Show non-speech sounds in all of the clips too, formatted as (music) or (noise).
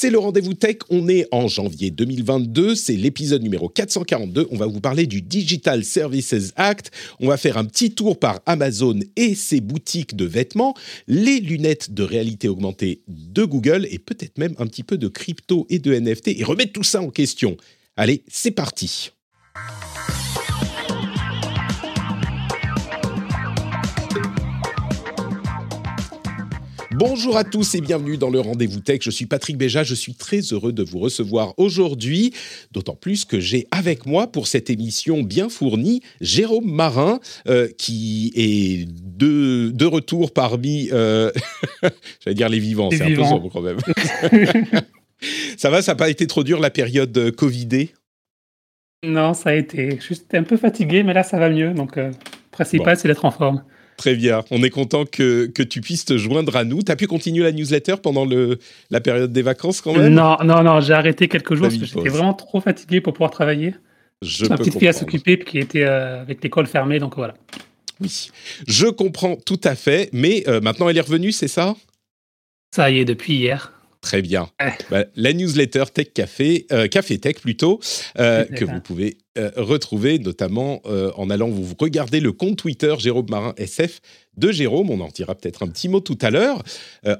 C'est le rendez-vous tech, on est en janvier 2022, c'est l'épisode numéro 442, on va vous parler du Digital Services Act, on va faire un petit tour par Amazon et ses boutiques de vêtements, les lunettes de réalité augmentée de Google et peut-être même un petit peu de crypto et de NFT et remettre tout ça en question. Allez, c'est parti Bonjour à tous et bienvenue dans le Rendez-vous Tech. Je suis Patrick Béja, je suis très heureux de vous recevoir aujourd'hui, d'autant plus que j'ai avec moi pour cette émission bien fournie Jérôme Marin, euh, qui est de, de retour parmi, euh, (laughs) j'allais dire les vivants, c'est un peu sombre quand même. (laughs) ça va, ça n'a pas été trop dur la période euh, Covidée? Non, ça a été juste un peu fatigué, mais là ça va mieux. Donc, euh, le principal, c'est d'être en forme. Très bien, on est content que, que tu puisses te joindre à nous. Tu as pu continuer la newsletter pendant le, la période des vacances quand même? Non, non, non, j'ai arrêté quelques jours parce que j'étais vraiment trop fatigué pour pouvoir travailler. Je Ma petite fille à comprendre. s'occuper, qui était euh, avec l'école fermée, donc voilà. Oui, je comprends tout à fait, mais euh, maintenant elle est revenue, c'est ça? Ça y est, depuis hier. Très bien. Ouais. Bah, la newsletter Tech Café, euh, Café Tech plutôt, euh, que vous pouvez euh, retrouver notamment en allant vous regarder le compte Twitter Jérôme Marin SF de Jérôme. On en dira peut-être un petit mot tout à l'heure.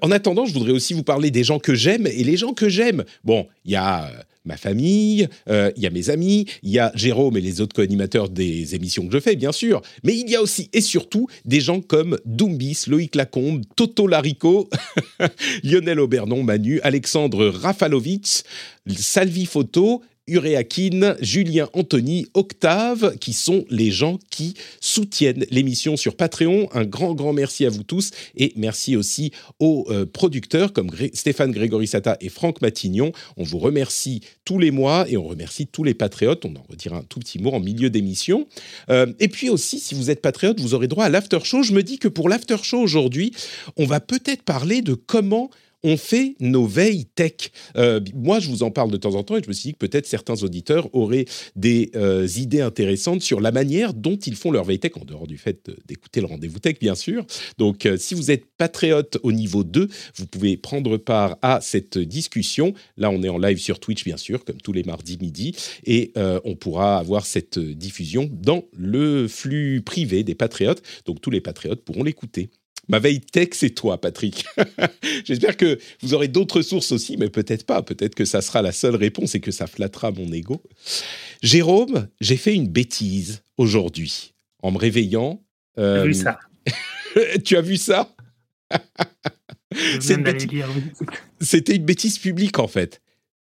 En attendant, je voudrais aussi vous parler des gens que j'aime et les gens que j'aime. Bon, il y a ma famille, euh, il y a mes amis, il y a Jérôme et les autres co-animateurs des émissions que je fais, bien sûr. Mais il y a aussi et surtout des gens comme Doumbis, Loïc Lacombe, Toto Larico, (laughs) Lionel Aubernon, Manu, Alexandre Rafalovitz, Salvi Photo, Uréakin, Julien Anthony, Octave, qui sont les gens qui soutiennent l'émission sur Patreon. Un grand, grand merci à vous tous et merci aussi aux euh, producteurs comme Stéphane Grégorissata et Franck Matignon. On vous remercie tous les mois et on remercie tous les patriotes. On en retire un tout petit mot en milieu d'émission. Euh, et puis aussi, si vous êtes patriote, vous aurez droit à l'after show. Je me dis que pour l'after show aujourd'hui, on va peut-être parler de comment on fait nos veilles tech. Euh, moi, je vous en parle de temps en temps et je me suis dit que peut-être certains auditeurs auraient des euh, idées intéressantes sur la manière dont ils font leur veille tech, en dehors du fait d'écouter le rendez-vous tech, bien sûr. Donc, euh, si vous êtes patriote au niveau 2, vous pouvez prendre part à cette discussion. Là, on est en live sur Twitch, bien sûr, comme tous les mardis midi, et on pourra avoir cette diffusion dans le flux privé des patriotes. Donc, tous les patriotes pourront l'écouter. Ma veille tech, c'est toi, Patrick. (laughs) J'espère que vous aurez d'autres sources aussi, mais peut-être pas. Peut-être que ça sera la seule réponse et que ça flattera mon ego. Jérôme, j'ai fait une bêtise aujourd'hui en me réveillant. J'ai Euh, vu ça. (laughs) tu as vu ça? (laughs) C'était une bêtise publique en fait.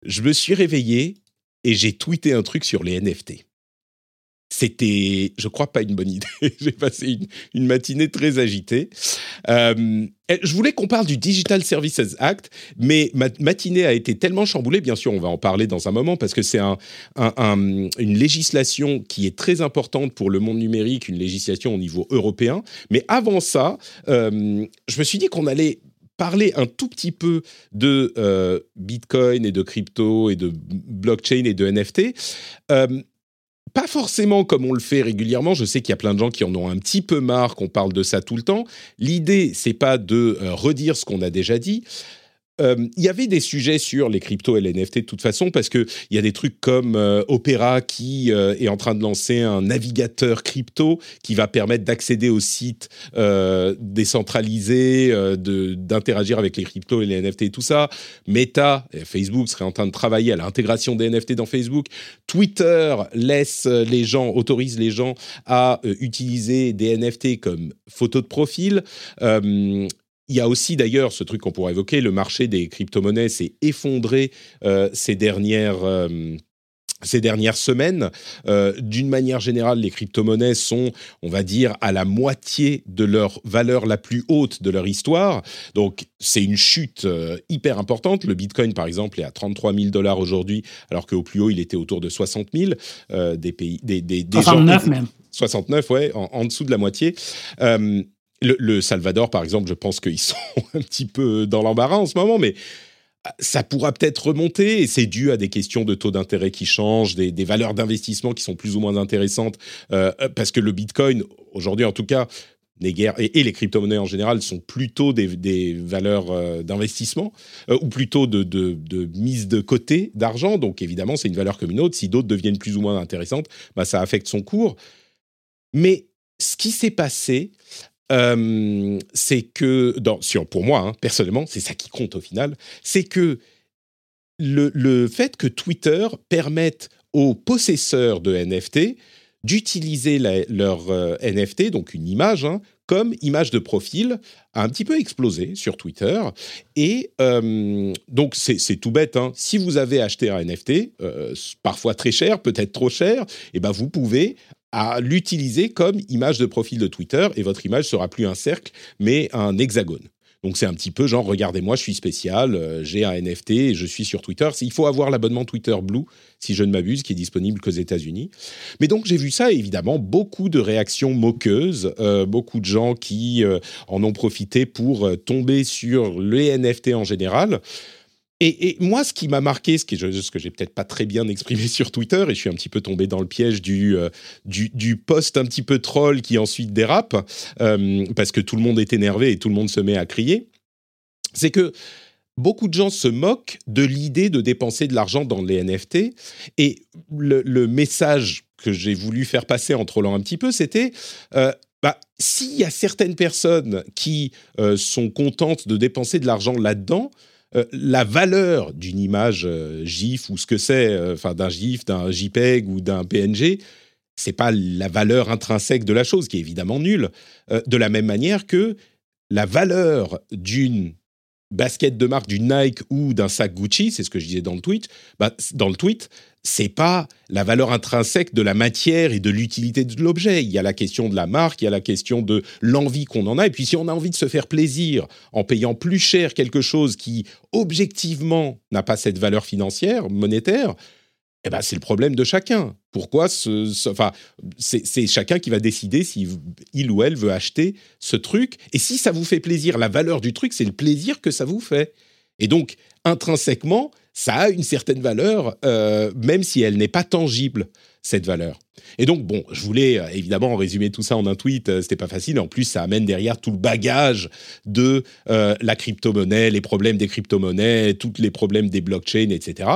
Je me suis réveillé et j'ai tweeté un truc sur les NFT. C'était, je crois, pas une bonne idée. (laughs) j'ai passé une, matinée très agitée. Euh, je voulais qu'on parle du Digital Services Act, mais ma matinée a été tellement chamboulée. Bien sûr, on va en parler dans un moment parce que c'est un, un- un- une législation qui est très importante pour le monde numérique, une législation au niveau européen. Mais avant ça, euh, je me suis dit qu'on allait parler un tout petit peu de euh, Bitcoin et de crypto et de blockchain et de NFT. Pas forcément comme on le fait régulièrement. Je sais qu'il y a plein de gens qui en ont un petit peu marre qu'on parle de ça tout le temps. L'idée, c'est pas de euh, redire ce qu'on a déjà dit. Euh, Il y avait des sujets sur les cryptos et les NFT de toute façon parce que il y a des trucs comme euh, Opera qui euh, est en train de lancer un navigateur crypto qui va permettre d'accéder aux sites décentralisés, d'interagir avec les cryptos et les NFT et tout ça. Meta, et Facebook serait en train de travailler à l'intégration des NFT dans Facebook. Twitter laisse les gens, autorise les gens à utiliser des NFT comme photo de profil. Il y a aussi d'ailleurs ce truc qu'on pourrait évoquer, le marché des crypto-monnaies s'est effondré euh, ces dernières... euh, ces dernières semaines. Euh, d'une manière générale, les crypto-monnaies sont, on va dire, à la moitié de leur valeur la plus haute de leur histoire. Donc, c'est une chute euh, hyper importante. Le Bitcoin, par exemple, est à 33 000 dollars aujourd'hui, alors qu'au plus haut, il était autour de 60 000. Euh, des pays, des, des, des 69 gens, même. 69, ouais, en, en, dessous de la moitié. Le, Salvador, par exemple, je pense qu'ils (laughs) sont un petit peu dans l'embarras en ce moment, mais ça pourra peut-être remonter et c'est dû à des questions de taux d'intérêt qui changent, des, valeurs d'investissement qui sont plus ou moins intéressantes, euh, parce que le Bitcoin, aujourd'hui en tout cas, les guerres et, les crypto-monnaies en général sont plutôt des, valeurs euh, d'investissement euh, ou plutôt de, de, mise de côté d'argent. Donc évidemment, c'est une valeur comme une autre. Si d'autres deviennent plus ou moins intéressantes, bah, ça affecte son cours. Mais ce qui s'est passé, euh, c'est que, pour moi, hein, personnellement, c'est ça qui compte au final, c'est que le, fait que Twitter permette aux possesseurs de NFT d'utiliser leur euh, NFT, donc une image, hein, comme image de profil, a un petit peu explosé sur Twitter. Et euh, donc, c'est tout bête. Hein. Si vous avez acheté un NFT, parfois très cher, peut-être trop cher, et eh ben vous pouvez à l'utiliser comme image de profil de Twitter et votre image sera plus un cercle mais un hexagone. Donc c'est un petit peu genre regardez-moi, je suis spécial, euh, j'ai un NFT je suis sur Twitter. Il faut avoir l'abonnement Twitter Blue si je ne m'abuse, qui est disponible qu'aux États-Unis. Mais donc j'ai vu ça évidemment beaucoup de réactions moqueuses, euh, beaucoup de gens qui euh, en ont profité pour tomber sur les NFT en général. Et, moi, ce qui m'a marqué, ce que, j'ai peut-être pas très bien exprimé (laughs) sur Twitter, et je suis un petit peu tombé dans le piège du, euh, post un petit peu troll qui ensuite dérape, euh, parce que tout le monde est énervé et tout le monde se met à crier, c'est que beaucoup de gens se moquent de l'idée de dépenser de l'argent dans les NFT. Et le, message que j'ai voulu faire passer en trollant un petit peu, c'était... Euh, bah, s'il y a certaines personnes qui sont contentes de dépenser de l'argent là-dedans, euh, la valeur d'une image euh, GIF ou ce que c'est, euh, enfin d'un GIF, d'un JPEG ou d'un PNG, c'est pas la valeur intrinsèque de la chose qui est évidemment nulle. de la même manière que la valeur d'une basket de marque, d'une Nike ou d'un sac Gucci, c'est ce que je disais dans le tweet, bah, dans le tweet, c'est pas la valeur intrinsèque de la matière et de l'utilité de l'objet. Il y a la question de la marque, il y a la question de l'envie qu'on en a. Et puis si on a envie de se faire plaisir en payant plus cher quelque chose qui objectivement n'a pas cette valeur financière, monétaire, eh ben, c'est le problème de chacun. Pourquoi ce, c'est chacun qui va décider si il ou elle veut acheter ce truc. Et si ça vous fait plaisir, la valeur du truc, c'est le plaisir que ça vous fait. Et donc, intrinsèquement, ça a une certaine valeur, euh, même si elle n'est pas tangible, cette valeur. Et donc, bon, je voulais euh, évidemment résumer tout ça en un tweet, euh, c'était pas facile. En plus, ça amène derrière tout le bagage de la crypto-monnaie, les problèmes des crypto-monnaies, tous les problèmes des blockchains, etc.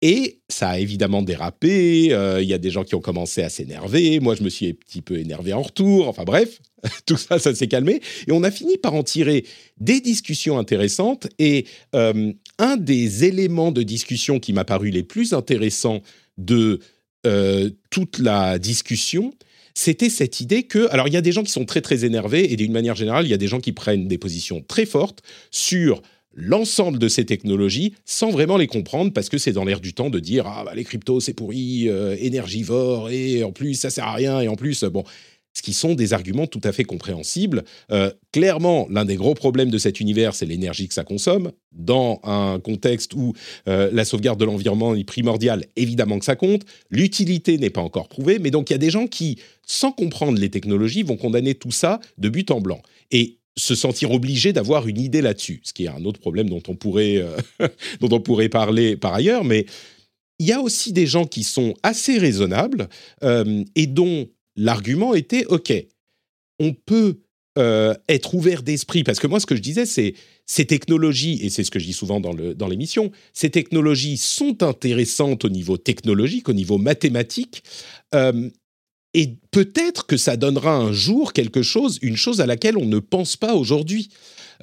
Et ça a évidemment dérapé, il y a des gens qui ont commencé à s'énerver, moi je me suis un petit peu énervé en retour, enfin bref, (laughs) tout ça, ça s'est calmé. Et on a fini par en tirer des discussions intéressantes. Et euh, un des éléments de discussion qui m'a paru les plus intéressants de euh, toute la discussion, c'était cette idée que, alors il y a des gens qui sont très très énervés et d'une manière générale, il y a des gens qui prennent des positions très fortes sur l'ensemble de ces technologies sans vraiment les comprendre parce que c'est dans l'air du temps de dire ah bah, les cryptos c'est pourri, euh, énergivore et en plus ça sert à rien et en plus bon ce qui sont des arguments tout à fait compréhensibles. Euh, clairement, l'un des gros problèmes de cet univers, c'est l'énergie que ça consomme. Dans un contexte où euh, la sauvegarde de l'environnement est primordiale, évidemment que ça compte. L'utilité n'est pas encore prouvée, mais donc il y a des gens qui, sans comprendre les technologies, vont condamner tout ça de but en blanc. Et se sentir obligés d'avoir une idée là-dessus, ce qui est un autre problème dont on pourrait, euh, (laughs) dont on pourrait parler par ailleurs, mais il y a aussi des gens qui sont assez raisonnables et dont l'argument était, OK, on peut euh, être ouvert d'esprit, parce que moi, ce que je disais, c'est ces technologies, et c'est ce que je dis souvent dans l'émission, dans ces technologies sont intéressantes au niveau technologique, au niveau mathématique, euh, et peut-être que ça donnera un jour quelque chose, une chose à laquelle on ne pense pas aujourd'hui.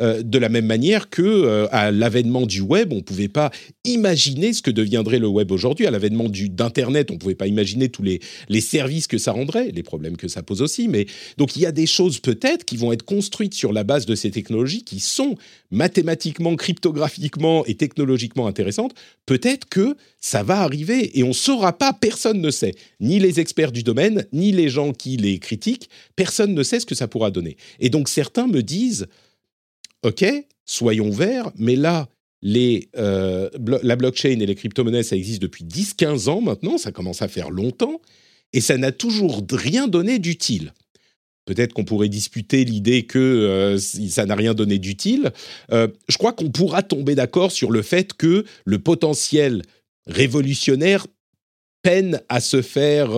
Euh, de la même manière que euh, à l'avènement du web, on ne pouvait pas imaginer ce que deviendrait le web aujourd'hui. À l'avènement d'Internet, on ne pouvait pas imaginer tous les, services que ça rendrait, les problèmes que ça pose aussi. Mais donc il y a des choses peut-être qui vont être construites sur la base de ces technologies qui sont mathématiquement, cryptographiquement et technologiquement intéressantes. Peut-être que ça va arriver et on ne saura pas, personne ne sait, ni les experts du domaine, ni les gens qui les critiquent, personne ne sait ce que ça pourra donner. Et donc certains me disent, OK, soyons verts, mais là, euh, la blockchain et les crypto-monnaies, ça existe depuis 10-15 ans maintenant, ça commence à faire longtemps, et ça n'a toujours rien donné d'utile. Peut-être qu'on pourrait disputer l'idée que euh, ça n'a rien donné d'utile. Euh, je crois qu'on pourra tomber d'accord sur le fait que le potentiel révolutionnaire peine à se faire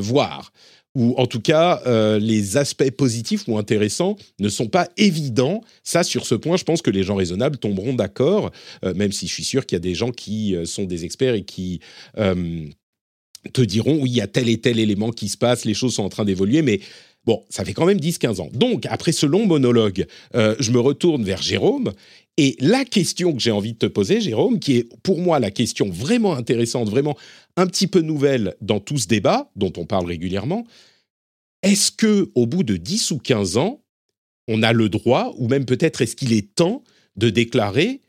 voir ou en tout cas euh, les aspects positifs ou intéressants ne sont pas évidents. Ça, sur ce point, je pense que les gens raisonnables tomberont d'accord, euh, même si je suis sûr qu'il y a des gens qui euh, sont des experts et qui te diront, oui, il y a tel et tel élément qui se passe, les choses sont en train d'évoluer, mais Bon, ça fait quand même 10-15 ans. Donc, après ce long monologue, je me retourne vers Jérôme. Et la question que j'ai envie de te poser, Jérôme, qui est pour moi la question vraiment intéressante, vraiment un petit peu nouvelle dans tout ce débat dont on parle régulièrement, est-ce que au bout de 10 ou 15 ans, on a le droit, ou même peut-être est-ce qu'il est temps de déclarer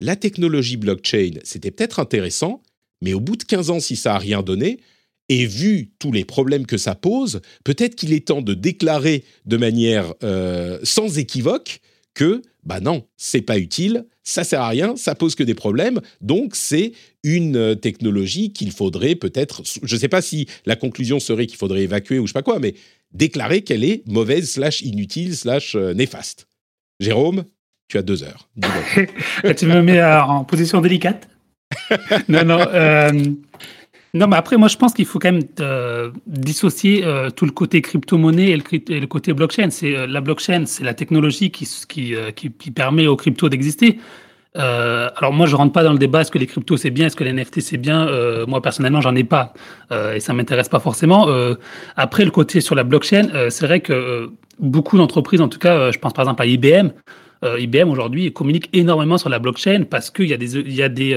la technologie blockchain, c'était peut-être intéressant, mais au bout de 15 ans, si ça n'a rien donné, et vu tous les problèmes que ça pose, peut-être qu'il est temps de déclarer de manière euh, sans équivoque que, bah non, c'est pas utile, ça sert à rien, ça pose que des problèmes, donc c'est une euh, technologie qu'il faudrait peut-être, je ne sais pas si la conclusion serait qu'il faudrait évacuer ou je sais pas quoi, mais déclarer qu'elle est mauvaise, slash inutile, slash euh, néfaste. Jérôme, tu as deux heures. (laughs) tu me mets en position délicate? non, non. Euh, non, mais après, moi, je pense qu'il faut quand même dissocier tout le côté crypto-monnaie et, le, côté blockchain. C'est la blockchain, c'est la technologie qui, permet aux cryptos d'exister. Euh, alors moi, je rentre pas dans le débat est-ce que les cryptos c'est bien, est-ce que les NFT c'est bien? Euh, moi personnellement, j'en ai pas euh, et ça m'intéresse pas forcément. après, le côté sur la blockchain, c'est vrai que beaucoup d'entreprises, en tout cas, je pense par exemple à IBM. IBM aujourd'hui communique énormément sur la blockchain parce qu'il y a des, y a des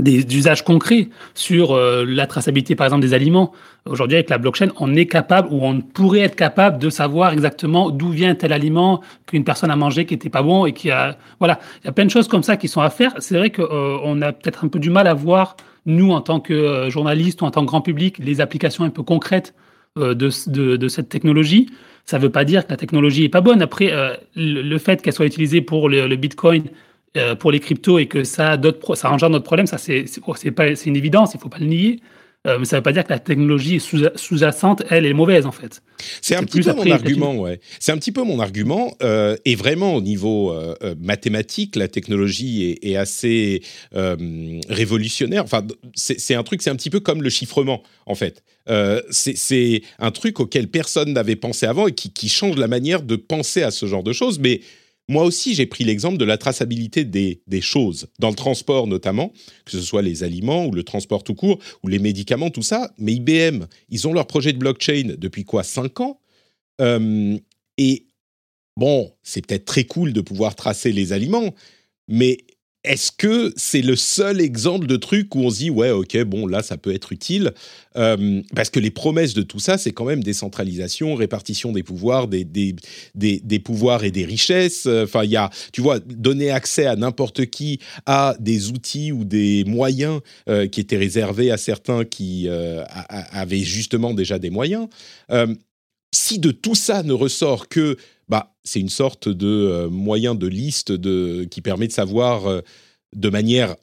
des usages concrets sur euh, la traçabilité, par exemple, des aliments. Aujourd'hui, avec la blockchain, on est capable ou on pourrait être capable de savoir exactement d'où vient tel aliment qu'une personne a mangé qui n'était pas bon et qui a. Voilà, il y a plein de choses comme ça qui sont à faire. C'est vrai qu'on euh, a peut-être un peu du mal à voir, nous, en tant que euh, journalistes ou en tant que grand public, les applications un peu concrètes de, de, cette technologie. Ça ne veut pas dire que la technologie n'est pas bonne. Après, le, fait qu'elle soit utilisée pour le Bitcoin, euh, pour les cryptos et que ça, d'autres ça engendre notre problème, ça c'est une évidence, il ne faut pas le nier. Euh, mais ça ne veut pas dire que la technologie sous-jacente, elle, est mauvaise, en fait. C'est un, petit peu mon argument, ouais. C'est un petit peu mon argument. Euh, et vraiment, au niveau mathématique, la technologie est, est assez révolutionnaire. Enfin, c'est un truc, c'est un petit peu comme le chiffrement, en fait. c'est un truc auquel personne n'avait pensé avant et qui, qui, change la manière de penser à ce genre de choses. Mais moi aussi, j'ai pris l'exemple de la traçabilité des, choses, dans le transport notamment, que ce soit les aliments ou le transport tout court, ou les médicaments, tout ça. Mais IBM, ils ont leur projet de blockchain depuis quoi 5 ans? Euh, Et bon, c'est peut-être très cool de pouvoir tracer les aliments, mais est-ce que c'est le seul exemple de truc où on se dit ouais ok bon là ça peut être utile euh, parce que les promesses de tout ça c'est quand même décentralisation répartition des pouvoirs des, des, des, pouvoirs et des richesses. Enfin il y a tu vois donner accès à n'importe qui à des outils ou des moyens euh, qui étaient réservés à certains qui euh, avaient justement déjà des moyens. Si de tout ça ne ressort que bah, c'est une sorte de euh, moyen de liste de, qui permet de savoir euh, de manière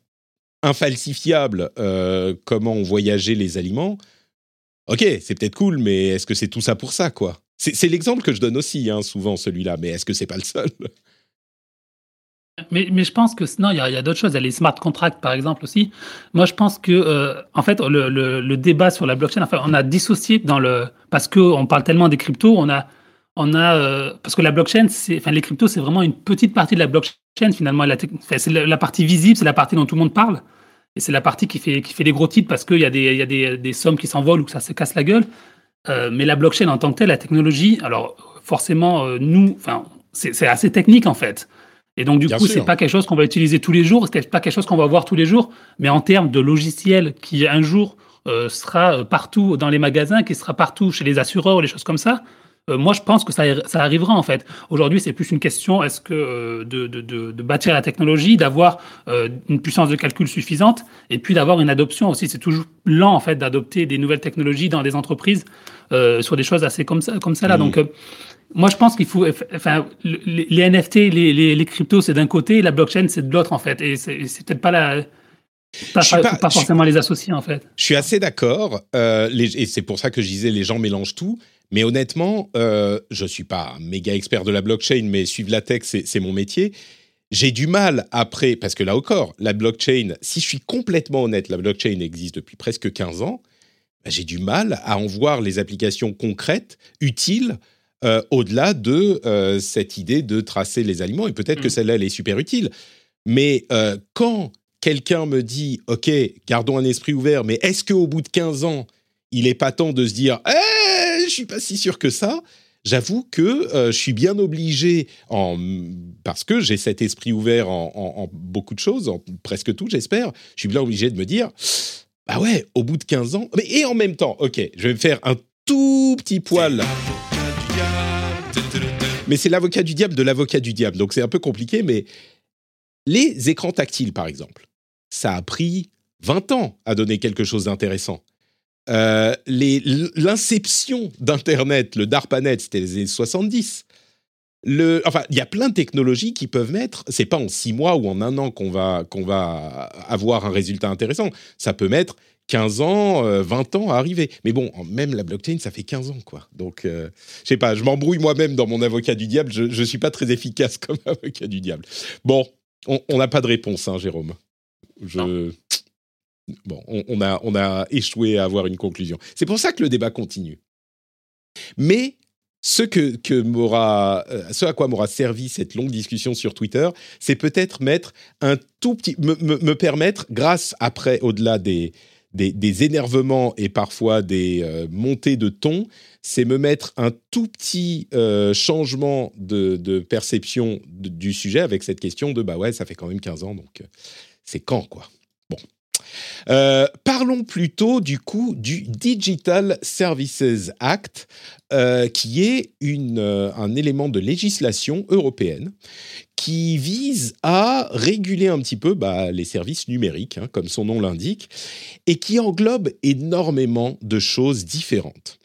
infalsifiable euh, comment ont voyagé les aliments. Ok, c'est peut-être cool, mais est-ce que c'est tout ça pour ça, quoi? C'est l'exemple que je donne aussi, hein, souvent, celui-là, mais est-ce que c'est pas le seul? Mais, mais, je pense que non, il y a, d'autres choses. Les smart contracts, par exemple, aussi. Moi, je pense que, en fait, le, le, débat sur la blockchain, enfin, on a dissocié dans le. Parce qu'on parle tellement des cryptos, on a on a euh, parce que la blockchain, c'est, enfin les cryptos, c'est vraiment une petite partie de la blockchain finalement. La, c'est la, partie visible, c'est la partie dont tout le monde parle, et c'est la partie qui fait qui fait les gros titres parce qu'il y a des il y a des, des, sommes qui s'envolent ou que ça se casse la gueule. Euh, mais la blockchain en tant que telle, la technologie, alors forcément euh, nous, enfin c'est assez technique en fait. Et donc, du coup, c'est pas quelque chose qu'on va utiliser tous les jours, c'est pas quelque chose qu'on va voir tous les jours, mais en termes de logiciel qui un jour sera partout dans les magasins, qui sera partout chez les assureurs, les choses comme ça, euh, moi, je pense que ça, ça arrivera en fait. Aujourd'hui, c'est plus une question est-ce que euh, de, de, de, bâtir la technologie, d'avoir une puissance de calcul suffisante, et puis d'avoir une adoption aussi. C'est toujours lent en fait d'adopter des nouvelles technologies dans des entreprises sur des choses assez comme ça, comme ça là. Donc moi, je pense qu'il faut. Enfin, les, NFT, les, les, cryptos, c'est d'un côté, la blockchain, c'est de l'autre, en fait. Et c'est peut-être pas la. Pas, pas, forcément les associer, en fait. Je suis assez d'accord. Euh, et c'est pour ça que je disais les gens mélangent tout. Mais honnêtement, euh, je ne suis pas un méga expert de la blockchain, mais suivre la tech, c'est mon métier. J'ai du mal après, parce que là encore, la blockchain, si je suis complètement honnête, la blockchain existe depuis presque 15 ans, bah, j'ai du mal à en voir les applications concrètes, utiles, euh, au-delà de euh, cette idée de tracer les aliments. Et peut-être que mm. celle-là, elle est super utile. Mais euh, quand quelqu'un me dit, OK, gardons un esprit ouvert, mais est-ce qu'au bout de 15 ans, il n'est pas temps de se dire, eh, je suis pas si sûr que ça J'avoue que je suis bien obligé, en, parce que j'ai cet esprit ouvert en, beaucoup de choses, en presque tout, j'espère, je suis bien obligé de me dire, bah ouais, au bout de 15 ans, mais, et en même temps, ok, je vais me faire un tout petit poil mais c'est l'avocat du diable de l'avocat du diable. Donc c'est un peu compliqué, mais les écrans tactiles, par exemple, ça a pris 20 ans à donner quelque chose d'intéressant. Euh, L'inception d'Internet, le DARPANET, c'était les années 70. Le, enfin, il y a plein de technologies qui peuvent mettre. C'est pas en six mois ou en un an qu'on va qu'on va avoir un résultat intéressant. Ça peut mettre 15 ans, 20 euh, ans à arriver. Mais bon, même la blockchain, ça fait 15 ans, quoi. Donc, euh, je sais pas, je m'embrouille moi-même dans mon avocat du diable. Je ne suis pas très efficace (laughs) comme avocat du diable. Bon, on n'a pas de réponse, hein, Jérôme. Je... Bon, on, a, on a échoué à avoir une conclusion. C'est pour ça que le débat continue. Mais ce, que, que euh, ce à quoi m'aura servi cette longue discussion sur Twitter, c'est peut-être mettre un tout petit, me, me permettre, grâce après, au-delà des, des, énervements et parfois des euh, montées de ton, c'est me mettre un tout petit euh, changement de, perception du sujet avec cette question de bah ouais, ça fait quand même 15 ans, donc c'est quand quoi? Euh, parlons plutôt du coup du Digital Services Act, euh, qui est euh, un élément de législation européenne qui vise à réguler un petit peu bah, les services numériques, hein, comme son nom l'indique, et qui englobe énormément de choses différentes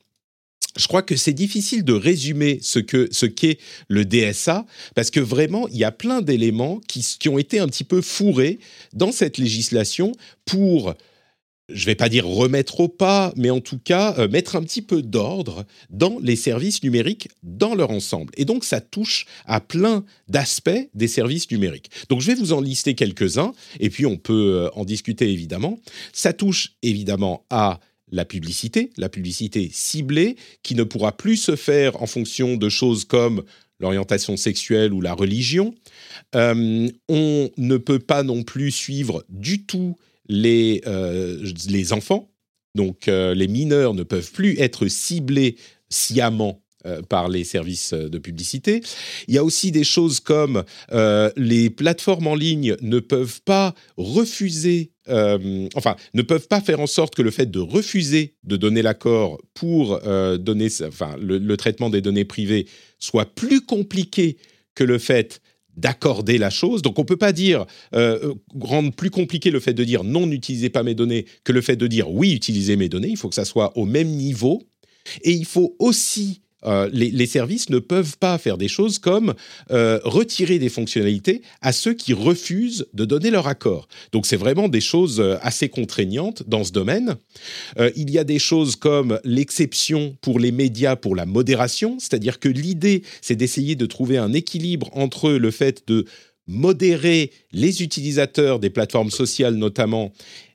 je crois que c'est difficile de résumer ce que ce qu'est le DSA parce que vraiment il y a plein d'éléments qui, ont été un petit peu fourrés dans cette législation pour je vais pas dire remettre au pas, mais en tout cas euh, mettre un petit peu d'ordre dans les services numériques dans leur ensemble. Et donc ça touche à plein d'aspects des services numériques. Donc je vais vous en lister quelques-uns, et puis on peut euh, en discuter évidemment. Ça touche évidemment à la publicité, la publicité ciblée, qui ne pourra plus se faire en fonction de choses comme l'orientation sexuelle ou la religion. Euh, on ne peut pas non plus suivre du tout les, euh, les enfants. Donc euh, les mineurs ne peuvent plus être ciblés sciemment par les services de publicité. Il y a aussi des choses comme les plateformes en ligne ne peuvent pas refuser euh, enfin, ne peuvent pas faire en sorte que le fait de refuser de donner l'accord pour euh, donner, enfin, le, traitement des données privées soit plus compliqué que le fait d'accorder la chose. Donc on ne peut pas dire euh, rendre plus compliqué le fait de dire non, n'utilisez pas mes données que le fait de dire oui, utilisez mes données. Il faut que ça soit au même niveau. Et il faut aussi euh, les, services ne peuvent pas faire des choses comme euh, retirer des fonctionnalités à ceux qui refusent de donner leur accord. Donc c'est vraiment des choses euh, assez contraignantes dans ce domaine. il y a des choses comme l'exception pour les médias pour la modération, c'est-à-dire que l'idée c'est d'essayer de trouver un équilibre entre le fait de modérer les utilisateurs des plateformes sociales notamment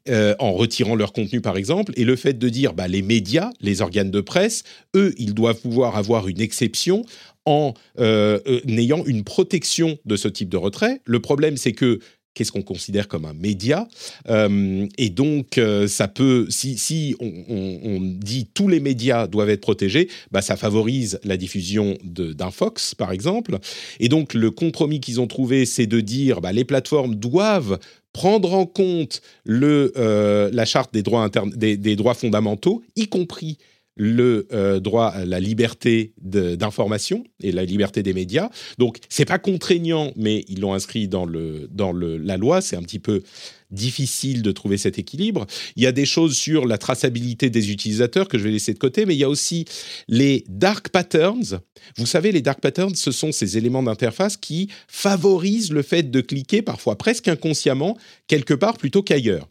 euh, en retirant leur contenu par exemple, et le fait de dire bah, les médias, les organes de presse, eux, ils doivent pouvoir avoir une exception en euh, euh, ayant une protection de ce type de retrait. Le problème, c'est que qu'est-ce qu'on considère comme un média. et donc, ça peut, si, si on, dit tous les médias doivent être protégés, bah, ça favorise la diffusion d'un Fox, par exemple. Et donc, le compromis qu'ils ont trouvé, c'est de dire bah, les plateformes doivent prendre en compte le, la charte des droits fondamentaux, y compris le euh, droit à la liberté d'information et la liberté des médias. Donc, c'est pas contraignant, mais ils l'ont inscrit dans, le, dans le, la loi. C'est un petit peu difficile de trouver cet équilibre. Il y a des choses sur la traçabilité des utilisateurs que je vais laisser de côté, mais il y a aussi les dark patterns. Vous savez, les dark patterns, ce sont ces éléments d'interface qui favorisent le fait de cliquer parfois presque inconsciemment quelque part plutôt qu'ailleurs.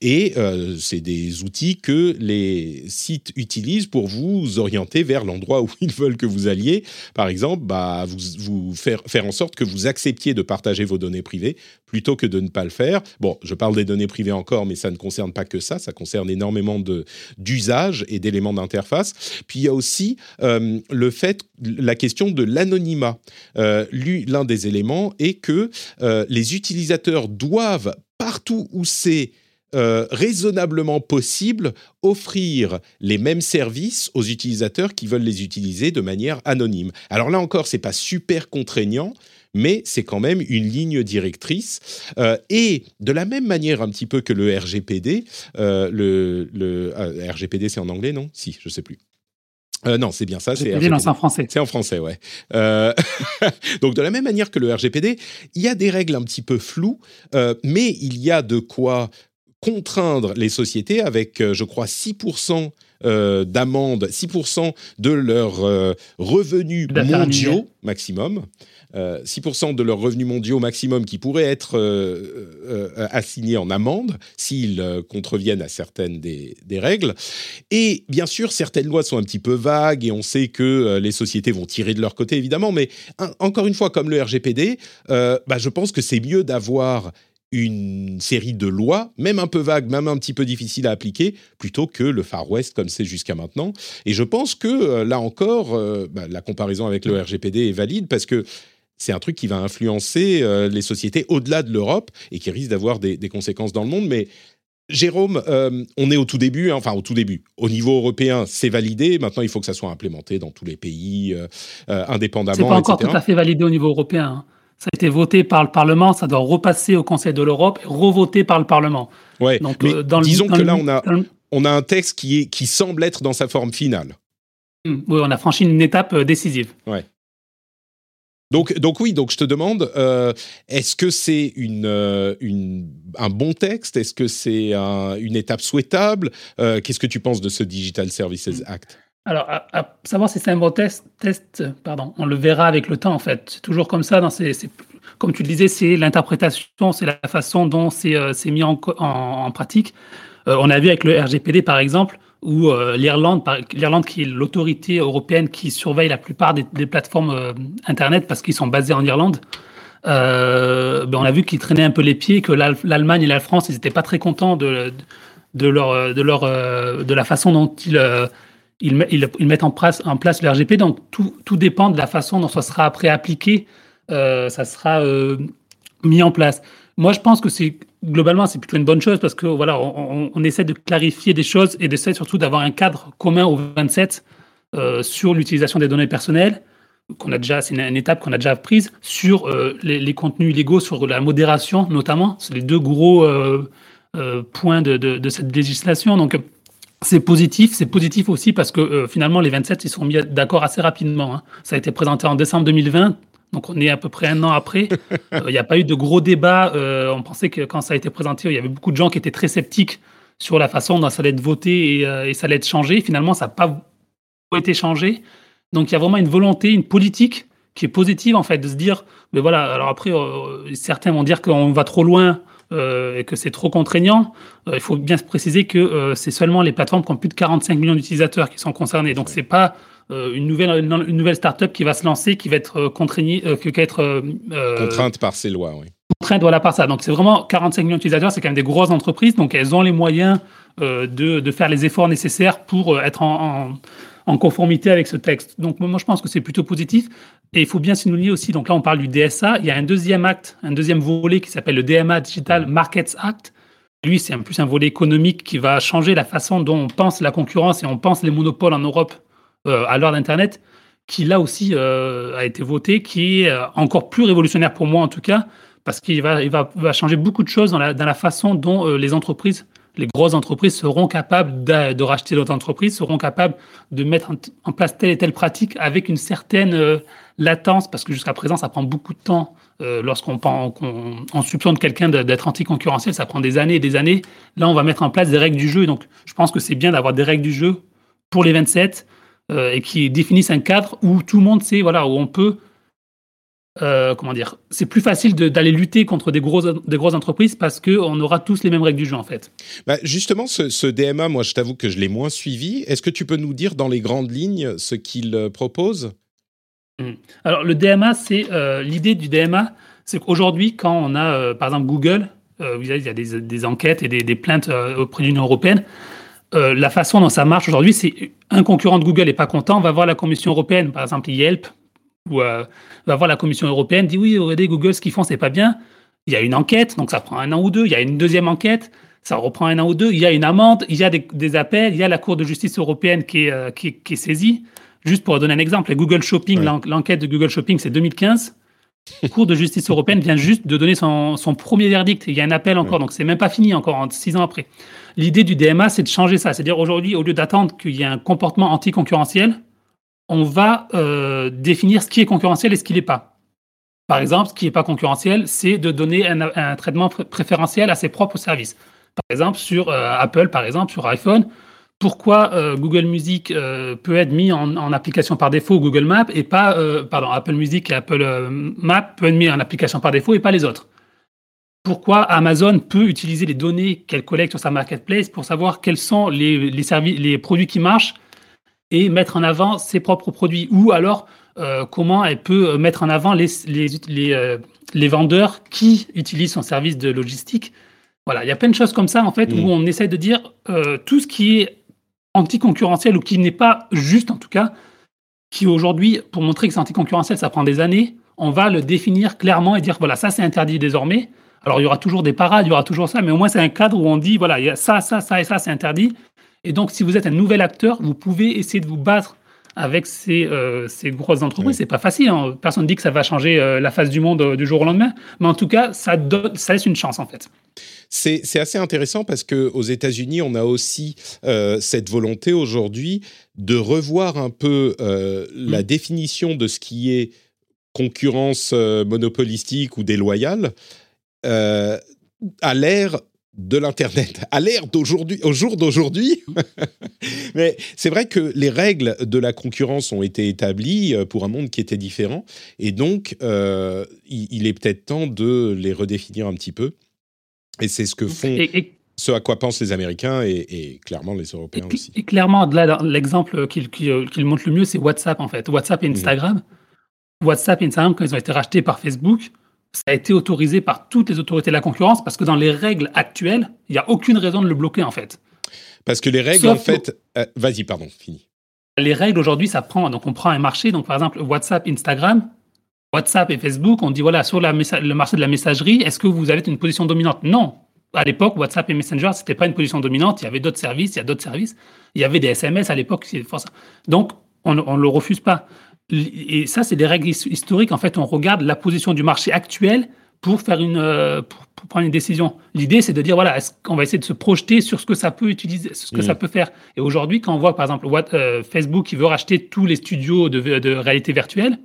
Et euh, c'est des outils que les sites utilisent pour vous orienter vers l'endroit où (laughs) ils veulent que vous alliez. Par exemple, bah, vous, faire, faire en sorte que vous acceptiez de partager vos données privées plutôt que de ne pas le faire. Bon, je parle des données privées encore, mais ça ne concerne pas que ça. Ça concerne énormément d'usages et d'éléments d'interface. Puis il y a aussi euh, le fait, la question de l'anonymat. Euh, L'un des éléments est que les utilisateurs doivent partout où c'est euh, raisonnablement possible offrir les mêmes services aux utilisateurs qui veulent les utiliser de manière anonyme. Alors là encore, c'est pas super contraignant, mais c'est quand même une ligne directrice. Euh, et de la même manière un petit peu que le RGPD, euh, le, RGPD c'est en anglais, non? Si, je sais plus. non, c'est bien ça. C'est en français. C'est en français, ouais. (laughs) donc de la même manière que le RGPD, il y a des règles un petit peu floues, mais il y a de quoi contraindre les sociétés avec, euh, je crois, 6% euh, d'amende, 6% de leurs euh, revenus mondiaux maximum. 6% de leurs revenus mondiaux maximum qui pourraient être assignés en amende s'ils contreviennent à certaines des, règles. Et bien sûr, certaines lois sont un petit peu vagues et on sait que les sociétés vont tirer de leur côté, évidemment. Mais encore une fois, comme le RGPD, bah, je pense que c'est mieux d'avoir une série de lois, même un peu vagues, même un petit peu difficiles à appliquer, plutôt que le Far West comme c'est jusqu'à maintenant. Et je pense que euh, là encore, euh, bah, la comparaison avec le RGPD est valide parce que c'est un truc qui va influencer euh, les sociétés au-delà de l'Europe et qui risque d'avoir des, conséquences dans le monde. Mais Jérôme, on est au tout début, hein, enfin au tout début. Au niveau européen, c'est validé. Maintenant, il faut que ça soit implémenté dans tous les pays indépendamment. C'est pas encore tout à fait validé au niveau européen. Hein. Ça a été voté par le Parlement, ça doit repasser au Conseil de l'Europe et revoter par le Parlement. Ouais, Donc, mais euh, disons que là, on a, on a un texte qui, est, qui semble être dans sa forme finale. Hmm, oui, on a franchi une étape euh, décisive. Ouais. Donc, donc oui, donc je te demande, euh, est-ce que c'est une, une, un bon texte? Est-ce que c'est une étape souhaitable? Qu'est-ce que tu penses de ce Digital Services Act? Alors, à, savoir si c'est un bon test, test, pardon, on le verra avec le temps, en fait. C'est toujours comme ça. Dans ces, comme tu le disais, c'est l'interprétation, c'est la façon dont c'est euh, mis en, pratique. Euh, on a vu avec le RGPD, par exemple, où euh, l'Irlande, l'Irlande qui est l'autorité européenne qui surveille la plupart des, plateformes Internet parce qu'ils sont basés en Irlande, ben on a vu qu'ils traînaient un peu les pieds, que l'Allemagne et la France, ils n'étaient pas très contents de, de, leur, de, leur, de la façon dont ils ils, mettent en place, en le RGP. Donc, tout, dépend de la façon dont ça sera après appliqué, euh, ça sera euh, mis en place. Moi, je pense que globalement, c'est plutôt une bonne chose parce que voilà, on, essaie de clarifier des choses et d'essayer surtout d'avoir un cadre commun aux 27 euh, sur l'utilisation des données personnelles qu'on a déjà, c'est une, étape qu'on a déjà prise sur les, contenus illégaux, sur la modération notamment. C'est les deux gros points de, de, cette législation. Donc, c'est positif, c'est positif aussi parce que euh, finalement les 27 ils sont mis d'accord assez rapidement. Hein. Ça a été présenté en décembre 2020, donc on est à peu près un an après. (laughs) Euh, il n'y a pas eu de gros débats. Euh, on pensait que quand ça a été présenté, il y avait beaucoup de gens qui étaient très sceptiques sur la façon dont ça allait être voté et, ça allait être changé. Finalement, ça n'a pas été changé. Donc il y a vraiment une volonté, une politique qui est positive en fait de se dire, mais voilà. Alors après, certains vont dire qu'on va trop loin euh, et que c'est trop contraignant, euh, il faut bien se préciser que euh, c'est seulement les plateformes qui ont plus de 45 millions d'utilisateurs qui sont concernés. Donc c'est pas une nouvelle une, nouvelle startup qui va se lancer qui va être contraignée, qui va être contrainte par ces lois, oui. contraintes voilà, par ça. Donc, c'est vraiment 45 millions d'utilisateurs, c'est quand même des grosses entreprises, donc elles ont les moyens de, de, faire les efforts nécessaires pour être en, en, en, conformité avec ce texte. Donc, moi, je pense que c'est plutôt positif. Et il faut bien souligner aussi, donc là, on parle du DSA, il y a un deuxième acte, un deuxième volet qui s'appelle le DMA Digital Markets Act. Lui, c'est plus un volet économique qui va changer la façon dont on pense la concurrence et on pense les monopoles en Europe euh, à l'heure d'Internet, qui là aussi euh, a été voté, qui est encore plus révolutionnaire pour moi en tout cas, parce qu'il va, il va, va, changer beaucoup de choses dans la, façon dont euh, les entreprises, les grosses entreprises seront capables de, racheter d'autres entreprises, seront capables de mettre en, place telle et telle pratique avec une certaine euh, latence, parce que jusqu'à présent, ça prend beaucoup de temps. Euh, Lorsqu'on qu on soupçonne quelqu'un d'être anticoncurrentiel, ça prend des années et des années. Là, on va mettre en place des règles du jeu. Donc, je pense que c'est bien d'avoir des règles du jeu pour les 27 euh, et qui définissent un cadre où tout le monde sait, voilà, où on peut euh, comment dire, c'est plus facile d'aller lutter contre des, gros, des grosses entreprises parce qu'on aura tous les mêmes règles du jeu en fait. Bah justement, ce, ce, DMA, moi je t'avoue que je l'ai moins suivi. Est-ce que tu peux nous dire dans les grandes lignes ce qu'il euh, propose? Mmh. Alors le DMA, c'est euh, l'idée du DMA, c'est qu'aujourd'hui quand on a euh, par exemple Google, il y a des, des, enquêtes et des, des plaintes auprès de l'Union européenne. la façon dont ça marche aujourd'hui, c'est un concurrent de Google n'est pas content, on va voir la Commission européenne, par exemple Yelp, où euh, va voir la Commission européenne, dit oui, regardez, Google, ce qu'ils font, c'est pas bien. Il y a une enquête, donc ça prend un an ou deux. Il y a une deuxième enquête, ça reprend un an ou deux. Il y a une amende, il y a des, des appels, il y a la Cour de justice européenne qui est, euh, qui, qui, est saisie. Juste pour donner un exemple, Google Shopping, ouais. l'enquête de Google Shopping, c'est 2015. La Cour de justice européenne vient juste de donner son, son premier verdict. Il y a un appel encore, ouais. donc c'est même pas fini encore, six ans après. L'idée du DMA, c'est de changer ça. C'est-à-dire aujourd'hui, au lieu d'attendre qu'il y ait un comportement anticoncurrentiel, on va euh, définir ce qui est concurrentiel et ce qui n'est pas. Par exemple, ce qui n'est pas concurrentiel, c'est de donner un, traitement préférentiel à ses propres services. Par exemple, sur euh, Apple, par exemple, sur iPhone, pourquoi euh, Google Music peut être mis en, application par défaut Google Maps et pas, Apple Music et Apple Maps peut être mis en application par défaut et pas les autres pourquoi Amazon peut utiliser les données qu'elle collecte sur sa marketplace pour savoir quels sont les produits qui marchent et mettre en avant ses propres produits ou alors euh, comment elle peut mettre en avant les, les, les, euh, les, vendeurs qui utilisent son service de logistique. Voilà, il y a plein de choses comme ça en fait mmh. où on essaie de dire euh, tout ce qui est anticoncurrentiel ou qui n'est pas juste en tout cas, qui aujourd'hui, pour montrer que c'est anticoncurrentiel, ça prend des années, on va le définir clairement et dire voilà, ça c'est interdit désormais. Alors il y aura toujours des parades, il y aura toujours ça, mais au moins c'est un cadre où on dit voilà, il y a ça, ça, ça et ça, c'est interdit. Et donc, si vous êtes un nouvel acteur, vous pouvez essayer de vous battre avec ces, euh, ces grosses entreprises. Oui. C'est pas facile. Hein. Personne ne dit que ça va changer euh, la face du monde euh, du jour au lendemain. Mais en tout cas, ça, donne, ça laisse une chance, en fait. C'est assez intéressant parce qu'aux États-Unis, on a aussi cette volonté aujourd'hui de revoir un peu mmh. la définition de ce qui est concurrence monopolistique ou déloyale à l'ère de l'internet à l'ère d'aujourd'hui au jour d'aujourd'hui. (laughs) Mais c'est vrai que les règles de la concurrence ont été établies euh, pour un monde qui était différent. Et donc euh, il, il, est peut-être temps de les redéfinir un petit peu. Et c'est ce que font et, et, ce à quoi pensent les Américains et, et clairement les Européens et, aussi. et clairement l'exemple qu'il qu qu montre le mieux c'est WhatsApp en fait. WhatsApp et Instagram. Mmh. WhatsApp et Instagram quand ils ont été rachetés par Facebook ça a été autorisé par toutes les autorités de la concurrence parce que dans les règles actuelles, il n'y a aucune raison de le bloquer en fait. Parce que les règles, Sauf en fait. Euh, Vas-y, pardon, fini. Les règles aujourd'hui, ça prend. Donc, on prend un marché. Donc, par exemple, WhatsApp, Instagram, WhatsApp et Facebook, on dit voilà, sur la le marché de la messagerie, est-ce que vous avez une position dominante? Non. À l'époque, WhatsApp et Messenger, ce n'était pas une position dominante. Il y avait d'autres services, il y a d'autres services. Il y avait des SMS à l'époque. Donc, on ne le refuse pas et ça, c'est des règles historiques. En fait, on regarde la position du marché actuel pour faire une euh, pour, pour, prendre une décision. L'idée, c'est de dire voilà, est-ce qu'on va essayer de se projeter sur ce que ça peut utiliser, ce que mmh. ça peut faire. Et aujourd'hui, quand on voit par exemple what, euh, Facebook qui veut racheter tous les studios de, de réalité virtuelle,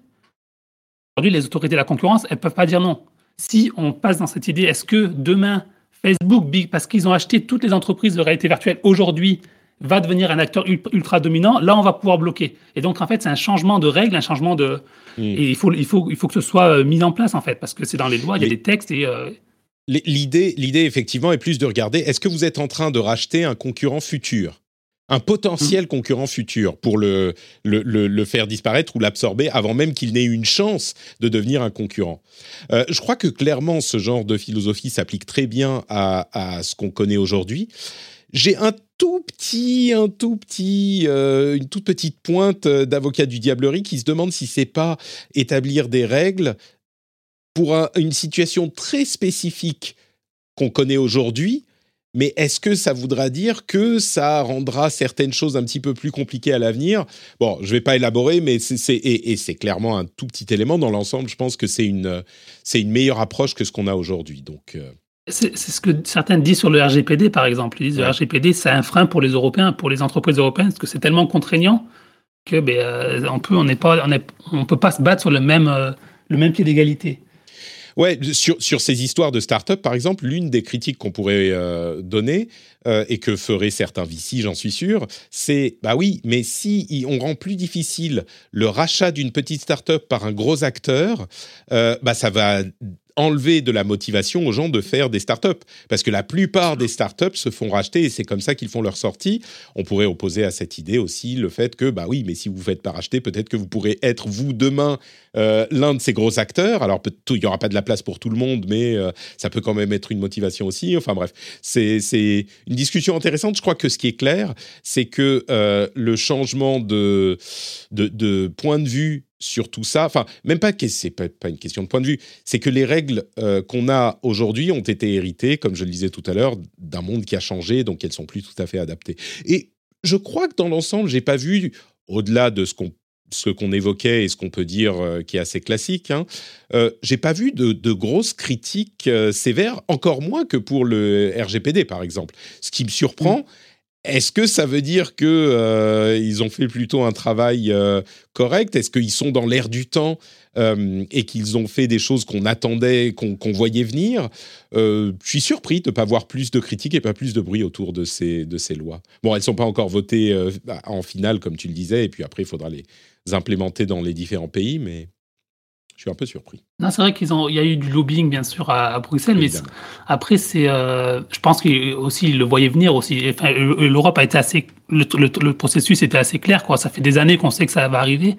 aujourd'hui, les autorités de la concurrence, elles peuvent pas dire non. Si on passe dans cette idée, est-ce que demain Facebook, parce qu'ils ont acheté toutes les entreprises de réalité virtuelle aujourd'hui, va devenir un acteur ultra dominant, là, on va pouvoir bloquer. Et donc, en fait, c'est un changement de règles, un changement de. Mmh. Et il faut, il, faut, il faut que ce soit euh, mis en place, en fait, parce que c'est dans les lois, il y a des textes et. Euh... L'idée, l'idée, effectivement, est plus de regarder est-ce que vous êtes en train de racheter un concurrent futur? Un potentiel concurrent futur pour le, le, faire disparaître ou l'absorber avant même qu'il n'ait une chance de devenir un concurrent. Euh, je crois que clairement, ce genre de philosophie s'applique très bien à, à ce qu'on connaît aujourd'hui. J'ai un tout petit, un tout petit, euh, une toute petite pointe d'avocat du diablerie qui se demande si c'est pas établir des règles pour une situation très spécifique qu'on connaît aujourd'hui, mais est-ce que ça voudra dire que ça rendra certaines choses un petit peu plus compliquées à l'avenir? Bon, je ne vais pas élaborer, mais c'est clairement un tout petit élément dans l'ensemble. Je pense que c'est une c'est une meilleure approche que ce qu'on a aujourd'hui. Donc euh. C'est ce que certains disent sur le RGPD, par exemple. Ils disent que le RGPD, c'est un frein pour les Européens, pour les entreprises européennes, parce que c'est tellement contraignant que ben, euh, on peut, on n'est pas, on, on peut pas se battre sur le même, euh, le même pied d'égalité. Ouais, sur, sur ces histoires de start-up, par exemple, l'une des critiques qu'on pourrait euh, donner, euh, et que feraient certains VC, j'en suis sûr, c'est bah oui, mais si on rend plus difficile le rachat d'une petite start-up par un gros acteur, euh, bah ça va enlever de la motivation aux gens de faire des startups. Parce que la plupart des startups se font racheter et c'est comme ça qu'ils font leur sortie. On pourrait opposer à cette idée aussi le fait que, bah oui, mais si vous ne faites pas racheter, peut-être que vous pourrez être, vous, demain, euh, l'un de ces gros acteurs. Alors, il n'y aura pas de la place pour tout le monde, mais euh, ça peut quand même être une motivation aussi. Enfin bref, c'est une discussion intéressante. Je crois que ce qui est clair, c'est que euh, le changement de point de vue sur tout ça. Enfin, même pas que c'est pas, pas, une question de point de vue, c'est que les règles euh, qu'on a aujourd'hui ont été héritées, comme je le disais tout à l'heure, d'un monde qui a changé, donc elles sont plus tout à fait adaptées. Et je crois que dans l'ensemble, j'ai pas vu, au-delà de ce qu'on ce qu'on évoquait et ce qu'on peut dire euh, qui est assez classique, hein, euh, j'ai pas vu de, grosses critiques euh, sévères, encore moins que pour le RGPD par exemple. Ce qui me surprend, mmh. Est-ce que ça veut dire que euh, ils ont fait plutôt un travail euh, correct? Est-ce qu'ils sont dans l'air du temps euh, et qu'ils ont fait des choses qu'on attendait, qu'on voyait venir? Je suis surpris de ne pas voir plus de critiques et pas plus de bruit autour de ces, de ces lois. Bon, elles ne sont pas encore votées en finale, comme tu le disais, et puis après, il faudra les implémenter dans les différents pays, mais je suis un peu surpris. Non, c'est vrai qu'ils ont, il y a eu du lobbying bien sûr à, Bruxelles, mais après c'est, euh, je pense qu'ils le voyaient venir aussi. Enfin, l'Europe a été assez, le, processus était assez clair quoi. Ça fait des années qu'on sait que ça va arriver.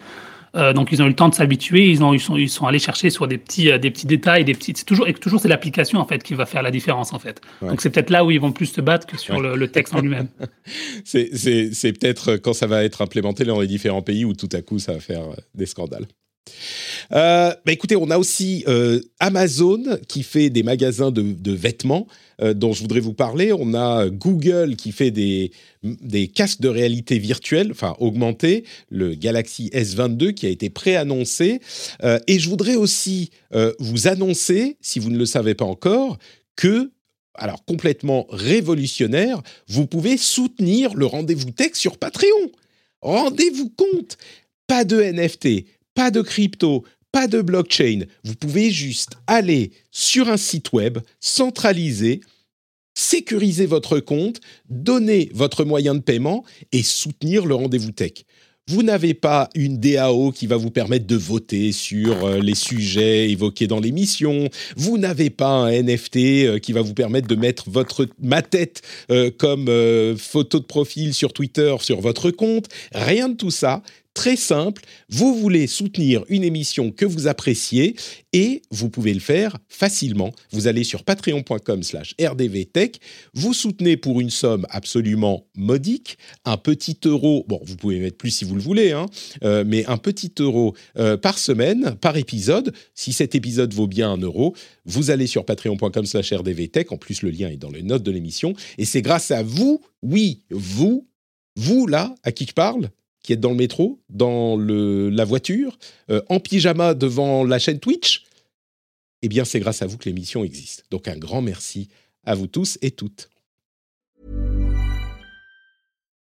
Euh, donc ils ont eu le temps de s'habituer, ils, ont, ils, sont, ils sont allés chercher sur des petits, euh, des petits détails, des petits. C'est toujours, et toujours c'est l'application en fait qui va faire la différence en fait. Donc c'est peut-être là où ils vont plus se battre que sur le, le, texte en lui-même. (laughs) c'est peut-être quand ça va être implémenté dans les différents pays où tout à coup ça va faire des scandales. Euh, bah écoutez, on a aussi euh, Amazon qui fait des magasins de, vêtements euh, dont je voudrais vous parler. On a Google qui fait des, casques de réalité virtuelle, enfin augmentée, le Galaxy S22 qui a été préannoncé. et je voudrais aussi vous annoncer, si vous ne le savez pas encore, que alors complètement révolutionnaire, vous pouvez soutenir le rendez-vous tech sur Patreon. Rendez-vous compte, pas de NFT, pas de crypto, pas de blockchain. Vous pouvez juste aller sur un site web centralisé, sécuriser votre compte, donner votre moyen de paiement et soutenir le rendez-vous tech. Vous n'avez pas une DAO qui va vous permettre de voter sur euh, les sujets évoqués dans l'émission. Vous n'avez pas un NFT euh, qui va vous permettre de mettre votre ma tête euh, comme photo de profil sur Twitter sur votre compte. Rien de tout ça très simple. Vous voulez soutenir une émission que vous appréciez et vous pouvez le faire facilement. Vous allez sur patreon.com slash rdvtech, vous soutenez pour une somme absolument modique, un petit euro, bon vous pouvez mettre plus si vous le voulez, hein, euh, mais un petit euro euh, par semaine, par épisode. Si cet épisode vaut bien un euro, vous allez sur patreon.com slash rdvtech, en plus le lien est dans les notes de l'émission, et c'est grâce à vous, oui, vous, vous là, à qui je parle, qui êtes dans le métro, dans le, la voiture, euh, en pyjama devant la chaîne Twitch, eh bien, c'est grâce à vous que l'émission existe. Donc, un grand merci à vous tous et toutes.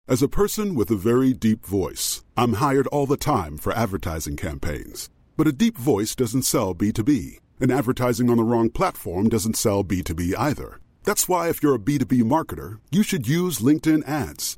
As a person with a very deep voice, I'm hired all the time for advertising campaigns. But a deep voice doesn't sell B2B, and advertising on the wrong platform doesn't sell B2B either. That's why, if you're a B2B marketer, you should use LinkedIn ads.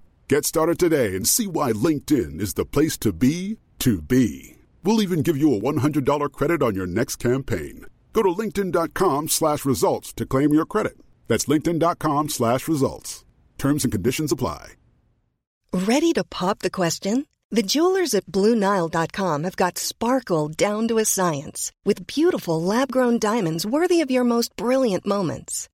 Get started today and see why LinkedIn is the place to be to be. We'll even give you a $100 credit on your next campaign. Go to linkedin.com slash results to claim your credit. That's linkedin.com slash results. Terms and conditions apply. Ready to pop the question? The jewelers at BlueNile.com have got sparkle down to a science with beautiful lab-grown diamonds worthy of your most brilliant moments.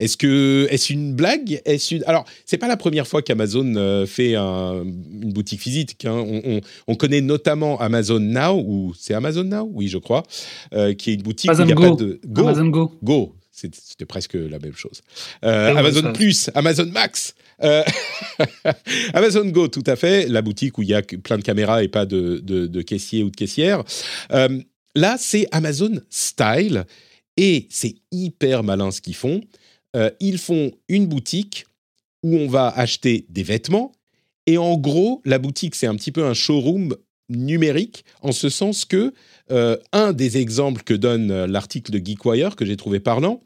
Est-ce que est-ce une blague? Est-ce une... Alors, c'est pas la première fois qu'Amazon euh, fait un- une boutique physique. hein. On, on- on connaît notamment Amazon Now, ou c'est Amazon Now, oui, je crois, euh, qui est une boutique où Amazon il y a Go. pas de Go. Amazon Go. C'était presque la même chose. Euh, Ah Amazon Plus, Amazon Max, euh, (laughs) Amazon Go, tout à fait, la boutique où il y a plein de caméras et pas de, de, de caissier ou de caissière. Là, c'est Amazon Style et c'est hyper malin ce qu'ils font. Euh, ils font une boutique où on va acheter des vêtements et en gros, la boutique, c'est un petit peu un showroom numérique en ce sens que euh, un des exemples que donne euh, l'article de GeekWire que j'ai trouvé parlant,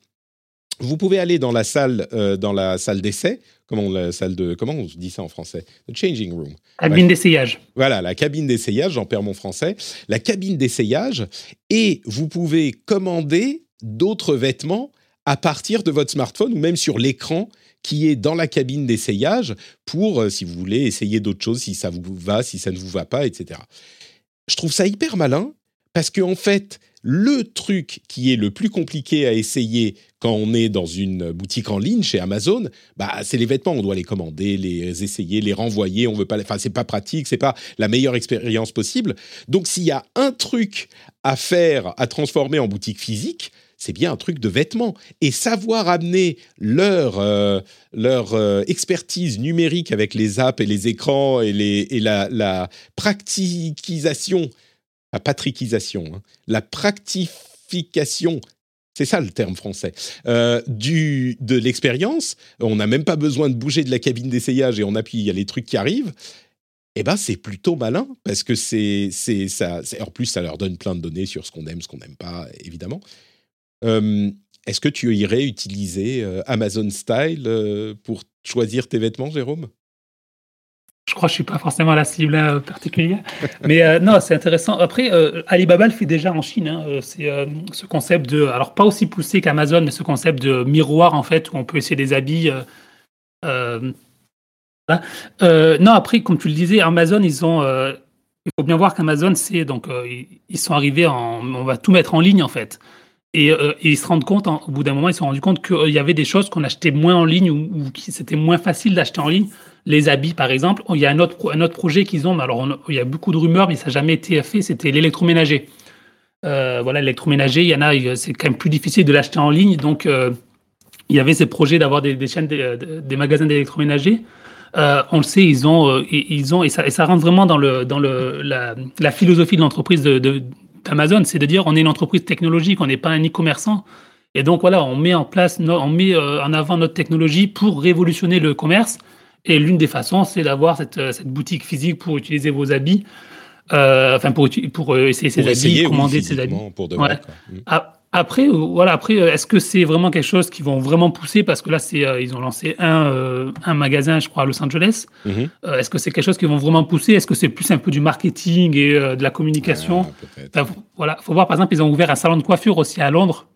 vous pouvez aller dans la salle, euh, dans la salle d'essai, comment la salle de, comment on dit ça en français, the changing room. Cabine Ouais. d'essayage. Voilà, la cabine d'essayage, j'en perds mon français, la cabine d'essayage, et vous pouvez commander d'autres vêtements à partir de votre smartphone ou même sur l'écran qui est dans la cabine d'essayage pour, euh, si vous voulez, essayer d'autres choses, si ça vous va, si ça ne vous va pas, etc. Je trouve ça hyper malin parce qu'en en fait, le truc qui est le plus compliqué à essayer quand on est dans une boutique en ligne chez Amazon, bah, c'est les vêtements. On doit les commander, les essayer, les renvoyer. On veut pas, enfin, c'est pas pratique, c'est pas la meilleure expérience possible. Donc, s'il y a un truc à faire, à transformer en boutique physique, c'est bien un truc de vêtements. Et savoir amener leur, euh, leur euh, expertise numérique avec les apps et les écrans et, la, la la patrickisation, hein, la practification, c'est ça le terme français, euh, du, de l'expérience. On n'a même pas besoin de bouger de la cabine d'essayage et on appuie, il y a les trucs qui arrivent. Eh ben, c'est plutôt malin parce que c'est, ça. en plus, ça leur donne plein de données sur ce qu'on aime, ce qu'on n'aime pas, évidemment. Euh, est-ce que tu irais utiliser euh, Amazon Style euh, pour choisir tes vêtements, Jérôme? Je crois que je suis pas forcément la cible euh, particulière. Mais non, c'est intéressant. Après, Alibaba le fait déjà en Chine. hein. C'est ce concept de. Alors, pas aussi poussé qu'Amazon, mais ce concept de miroir, en fait, où on peut essayer des habits. non, après, comme tu le disais, Amazon, ils ont. il faut bien voir qu'Amazon, c'est. Donc, ils sont arrivés en. On va tout mettre en ligne, en fait. Et, euh, et ils se rendent compte, en- au bout d'un moment, ils se sont rendus compte qu'il y avait des choses qu'on achetait moins en ligne ou, ou qui c'était moins facile d'acheter en ligne. Les habits, par exemple. Il y a un autre, un autre projet qu'ils ont, alors il y a beaucoup de rumeurs, mais ça n'a jamais été fait, c'était l'électroménager. Euh, voilà, l'électroménager, il y en a, c'est quand même plus difficile de l'acheter en ligne. Donc, euh, il y avait ces projets d'avoir des, chaînes, des, magasins d'électroménager. Euh, on le sait, ils ont, euh, ils ont et, ça, ça rentre vraiment dans, le, dans le, la, philosophie de l'entreprise de- d'Amazon, c'est de dire on est une entreprise technologique, on n'est pas un e-commerçant. Et donc voilà, on met en place, on met euh, en avant notre technologie pour révolutionner le commerce. Et l'une des façons, c'est d'avoir cette, euh, cette boutique physique pour utiliser vos habits, euh, enfin pour, uti- pour essayer ses Pour habits, essayer, oui, commander ses habits. pour de vrai. Mm. A- Après, euh, voilà, après, euh, est-ce que c'est vraiment quelque chose qu'ils vont vraiment pousser? Parce que là, c'est, euh, ils ont lancé un, euh, un magasin, je crois, à Los Angeles. Mhm. Euh, est-ce que c'est quelque chose qu'ils vont vraiment pousser? Est-ce que c'est plus un peu du marketing et de la communication? Ah. Enfin, Voilà, faut voir, par exemple, ils ont ouvert un salon de coiffure aussi à Londres.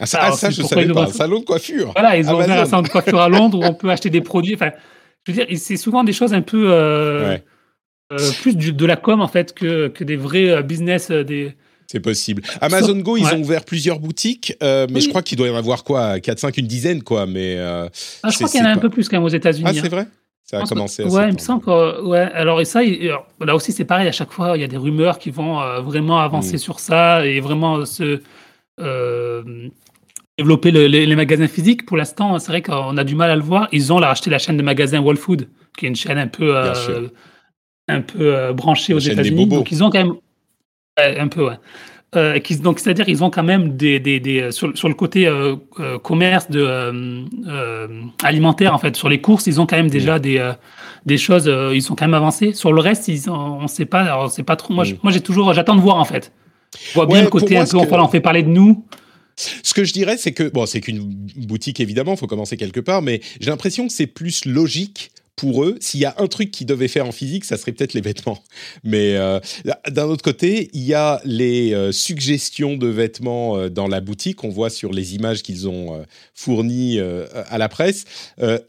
Ah, ça, Alors, ah, ça, c'est je savais pas. Un salon de coiffure. Voilà, ils ont ouvert un salon de coiffure à Londres où on peut acheter des produits. Enfin, je veux dire, c'est souvent des choses un peu Ouais. plus du- de la com en fait que, que des vrais business. des... C'est possible. Amazon Go, ils Ouais. ont ouvert plusieurs boutiques, euh, mais Oui. je crois qu'il doit y en avoir quoi 4, 5, une dizaine, quoi. Mais euh, Ah, je crois qu'il y en a un peu plus quand même aux États-Unis. ah, hein. c'est vrai? Ça a commencé à Ouais, il me semble que. Ouais, alors, et ça, là aussi, c'est pareil. À chaque fois, il y a des rumeurs qui vont vraiment avancer mm. sur ça et vraiment se. développer les, magasins physiques. Pour l'instant, c'est vrai qu'on a du mal à le voir. Ils ont racheté la chaîne de magasins Wall Food, qui est une chaîne un peu, un peu branchée aux États-Unis. Donc, ils ont quand même. Un peu, ouais. Euh, donc, c'est-à-dire ils ont quand même des, des, des euh, sur, sur, le côté euh, commerce de alimentaire en fait, sur les courses, ils ont quand même déjà des des choses, ils sont quand même avancés. Sur le reste, ils, on ne sait pas, on sait pas trop. Moi, moi, j'ai toujours, j'attends de voir en fait. Je vois bien le côté un peu, on fait parler de nous. Ce que je dirais, c'est que bon, c'est qu'une boutique évidemment, faut commencer quelque part, mais j'ai l'impression que c'est plus logique pour eux, s'il y a un truc qu'ils devaient faire en physique, ça serait peut-être les vêtements. Mais euh, d'un autre côté, il y a les euh, suggestions de vêtements euh, dans la boutique. On voit sur les images qu'ils ont fournies à la presse.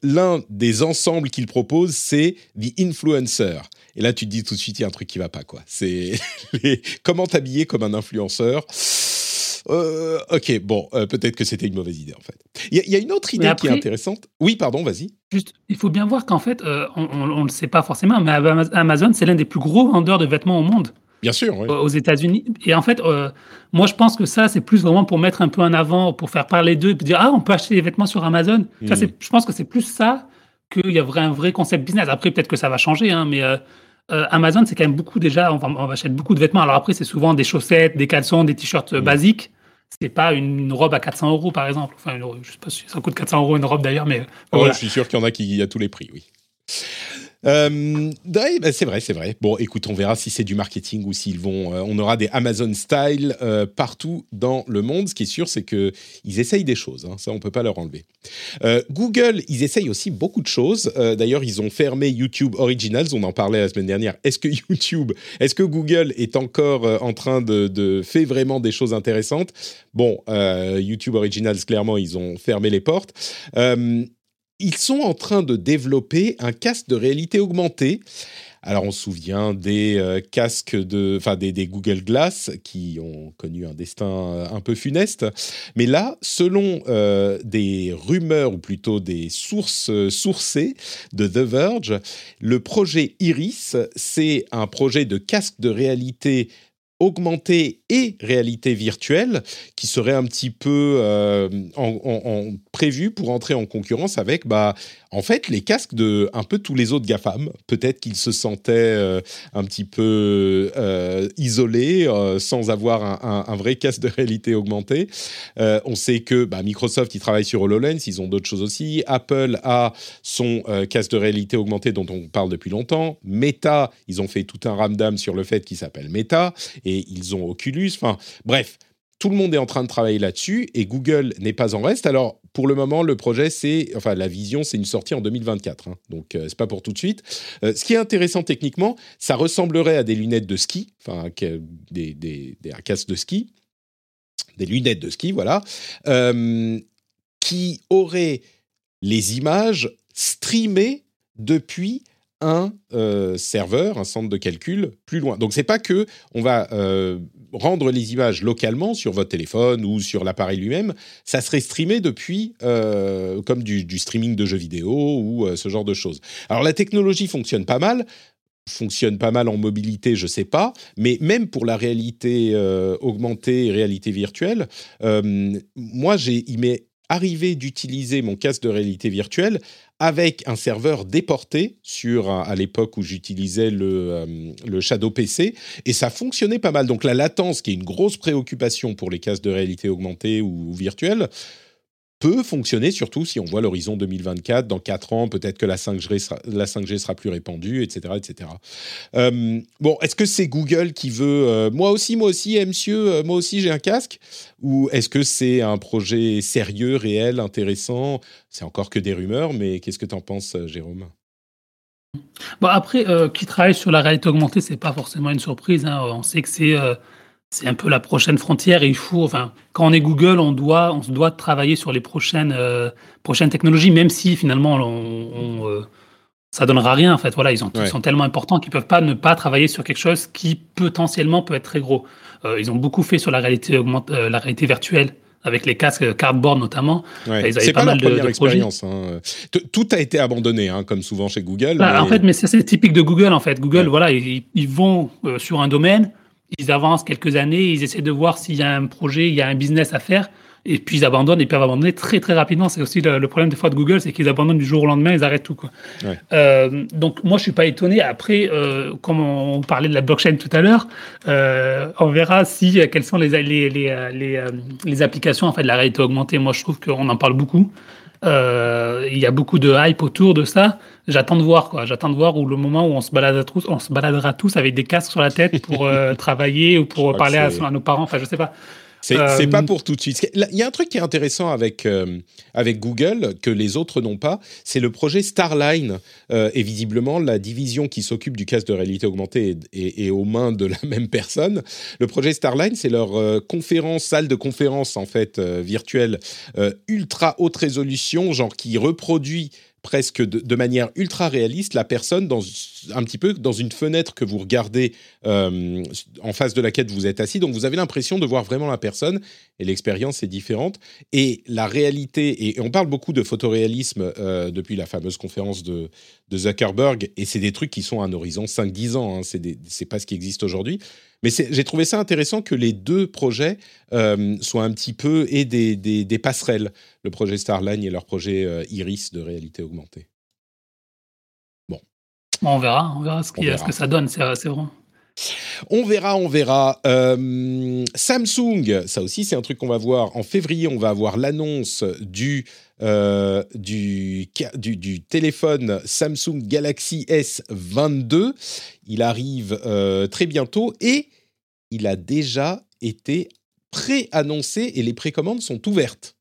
L'un des ensembles qu'ils proposent, c'est The Influencer. Et là, tu te dis tout de suite, il y a un truc qui va pas, quoi. C'est (laughs) comment t'habiller comme un influenceur? Euh, ok, bon, euh, peut-être que c'était une mauvaise idée en fait. Il y, a une autre idée qui est intéressante. Oui, pardon, vas-y. Juste, il faut bien voir qu'en fait, euh, on ne le sait pas forcément, mais Amazon, c'est l'un des plus gros vendeurs de vêtements au monde. Bien sûr, oui. Aux États-Unis. Et en fait, moi, je pense que ça, c'est plus vraiment pour mettre un peu en avant, pour faire parler d'eux, pour dire, ah, on peut acheter des vêtements sur Amazon. Ça, hmm. je pense que c'est plus ça qu'il y a un vrai concept business. Après, peut-être que ça va changer, hein, mais Amazon, c'est quand même beaucoup déjà, on, on achète beaucoup de vêtements. Alors après, c'est souvent des chaussettes, des caleçons, des t-shirts hmm. basiques c'est pas une, robe à 400 euros par exemple. Enfin, je sais pas si ça coûte 400 euros une robe d'ailleurs, mais. Oh, Je suis sûr qu'il y en a qui a tous les prix, oui. Euh, bah, c'est vrai, c'est vrai. Bon, écoute, on verra si c'est du marketing ou s'ils vont. Euh, on aura des Amazon style euh, partout dans le monde. Ce qui est sûr, c'est que ils essayent des choses. Hein. ça, on peut pas leur enlever. Google, ils essayent aussi beaucoup de choses. D'ailleurs, ils ont fermé YouTube Originals. On en parlait la semaine dernière. Est-ce que (laughs) YouTube, est-ce que Google est encore en train de faire vraiment des choses intéressantes? Bon, YouTube Originals, clairement, ils ont fermé les portes ils sont en train de développer un casque de réalité augmentée. Alors on se souvient des euh, casques de, enfin des, Google Glass qui ont connu un destin euh, un peu funeste, mais là, selon euh, des rumeurs ou plutôt des sources sourcées de The Verge, le projet Iris, c'est un projet de casque de réalité augmentée et réalité virtuelle qui serait un petit peu euh, prévu pour entrer en concurrence avec bah, en fait les casques de un peu tous les autres GAFAM. Peut-être qu'ils se sentaient euh, un petit peu euh, isolés sans avoir un, vrai casque de réalité augmentée. on sait que bah, Microsoft ils travaillent sur HoloLens, ils ont d'autres choses aussi. Apple a son casque de réalité augmentée dont on parle depuis longtemps. Meta, ils ont fait tout un ramdam sur le fait qu'il s'appelle Meta et ils ont Oculus. Enfin, bref, tout le monde est en train de travailler là-dessus et Google n'est pas en reste. Alors, pour le moment, le projet, c'est, enfin, la vision, c'est une sortie en 2024. Hein. donc, euh, c'est pas pour tout de suite. Euh, ce qui est intéressant techniquement, ça ressemblerait à des lunettes de ski, enfin, des, des, un casque de ski, des lunettes de ski, voilà, euh, qui auraient les images streamées depuis un euh, serveur, un centre de calcul plus loin. Donc c'est pas que on va rendre les images localement sur votre téléphone ou sur l'appareil lui-même, ça serait streamé depuis euh, comme du, streaming de jeux vidéo ou ce genre de choses. Alors la technologie fonctionne pas mal, fonctionne pas mal en mobilité, je sais pas, mais même pour la réalité augmentée et réalité virtuelle, moi j'ai il arrivé d'utiliser mon casque de réalité virtuelle avec un serveur déporté sur à l'époque où j'utilisais le, euh, Shadow PC et ça fonctionnait pas mal. Donc la latence, qui est une grosse préoccupation pour les casques de réalité augmentée ou virtuelle, peut fonctionner, surtout si on voit l'horizon 2024, dans 4 ans, peut-être que la 5G sera, la 5G sera plus répandue, etc. etc. Euh, bon, est-ce que c'est Google qui veut... Euh, moi aussi, moi aussi, eh, monsieur, euh, moi aussi j'ai un casque? Ou est-ce que c'est un projet sérieux, réel, intéressant? C'est encore que des rumeurs, mais qu'est-ce que tu en penses, Jérôme? Bon, après, qui travaille sur la réalité augmentée, c'est pas forcément une surprise. Hein. On sait que c'est c'est un peu la prochaine frontière et il faut, enfin, quand on est Google, on doit, on se doit travailler sur les prochaines, euh, prochaines technologies, même si finalement, on, on euh, ça donnera rien en fait. Voilà, ils, ont, ils sont tellement importants qu'ils peuvent pas ne pas travailler sur quelque chose qui potentiellement peut être très gros. Euh, ils ont beaucoup fait sur la réalité augmente, la réalité virtuelle avec les casques cardboard notamment. Ouais. C'est pas, pas, mal la première de, de expérience. Hein. Tout a été abandonné, hein, comme souvent chez Google. Bah, mais... En fait, mais c'est typique de Google. En fait, Google, ouais. voilà, ils, ils vont euh, sur un domaine, ils avancent quelques années, ils essaient de voir s'il y a un projet, il y a un business à faire et puis ils abandonnent, ils peuvent abandonner très très rapidement. C'est aussi le, le, problème des fois de Google, c'est qu'ils abandonnent du jour au lendemain, ils arrêtent tout. Quoi. Ouais. Euh, donc moi je suis pas étonné. Après, euh, comme on parlait de la blockchain tout à l'heure, euh, on verra si quelles sont les les, les, les, les applications en fait de la réalité augmentée. Moi je trouve qu'on en parle beaucoup. Il y a beaucoup de hype autour de ça. J'attends de voir quoi. J'attends de voir où le moment où on se baladera tous, on se baladera tous avec des casques sur la tête pour (laughs) travailler ou pour parler à, à, nos parents. Enfin je sais pas. C'est euh, pas pour tout de suite. Il y a un truc qui est intéressant avec, euh, avec Google, que les autres n'ont pas, c'est le projet Starline. Euh, et visiblement, la division qui s'occupe du casque de réalité augmentée est, est, est, aux mains de la (laughs) même personne. Le projet Starline, c'est leur euh, conférence, salle de conférence en fait virtuelle, ultra haute résolution, genre qui reproduit presque de, manière ultra réaliste la personne dans un petit peu dans une fenêtre que vous regardez euh, en face de laquelle vous êtes assis. Donc vous avez l'impression de voir vraiment la personne et l'expérience est différente. Et la réalité, et on parle beaucoup de photoréalisme euh, depuis la fameuse conférence de, de Zuckerberg, et c'est des trucs qui sont à un horizon 5-10 ans, hein, c'est pas ce qui existe aujourd'hui. Mais j'ai trouvé ça intéressant que les deux projets euh, soient un petit peu et des, des, des, passerelles, le projet Starline et leur projet euh, Iris de réalité augmentée. Bon. On verra, on verra ce, qui, on verra. ce que ça donne, c'est vrai. On verra, on verra. Euh, Samsung, ça aussi c'est un truc qu'on va voir. En février, on va avoir l'annonce du, euh, du, téléphone Samsung Galaxy S22. Il arrive euh, très bientôt et il a déjà été pré-annoncé et les précommandes sont ouvertes.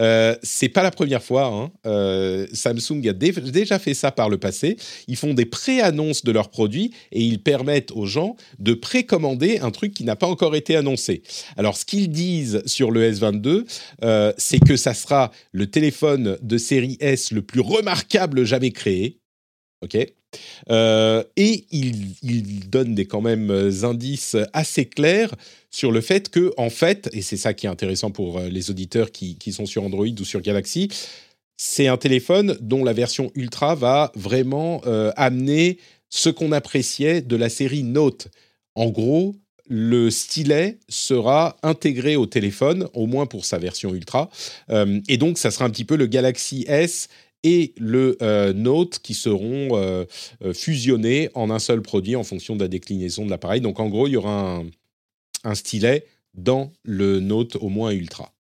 Euh, c'est pas la première fois. Hein. Euh, Samsung a déjà fait ça par le passé. Ils font des pré-annonces de leurs produits et ils permettent aux gens de précommander un truc qui n'a pas encore été annoncé. Alors, ce qu'ils disent sur le S22, euh, c'est que ça sera le téléphone de série S le plus remarquable jamais créé. OK? Et il, donne des quand même indices assez clairs sur le fait que, en fait, et c'est ça qui est intéressant pour les auditeurs qui, sont sur Android ou sur Galaxy, c'est un téléphone dont la version Ultra va vraiment euh, amener ce qu'on appréciait de la série Note. En gros, le stylet sera intégré au téléphone, au moins pour sa version Ultra. Euh, et donc, ça sera un petit peu le Galaxy S et le euh, Note qui seront euh, fusionnés en un seul produit en fonction de la déclinaison de l'appareil. Donc en gros, il y aura un, un, stylet dans le Note au moins Ultra.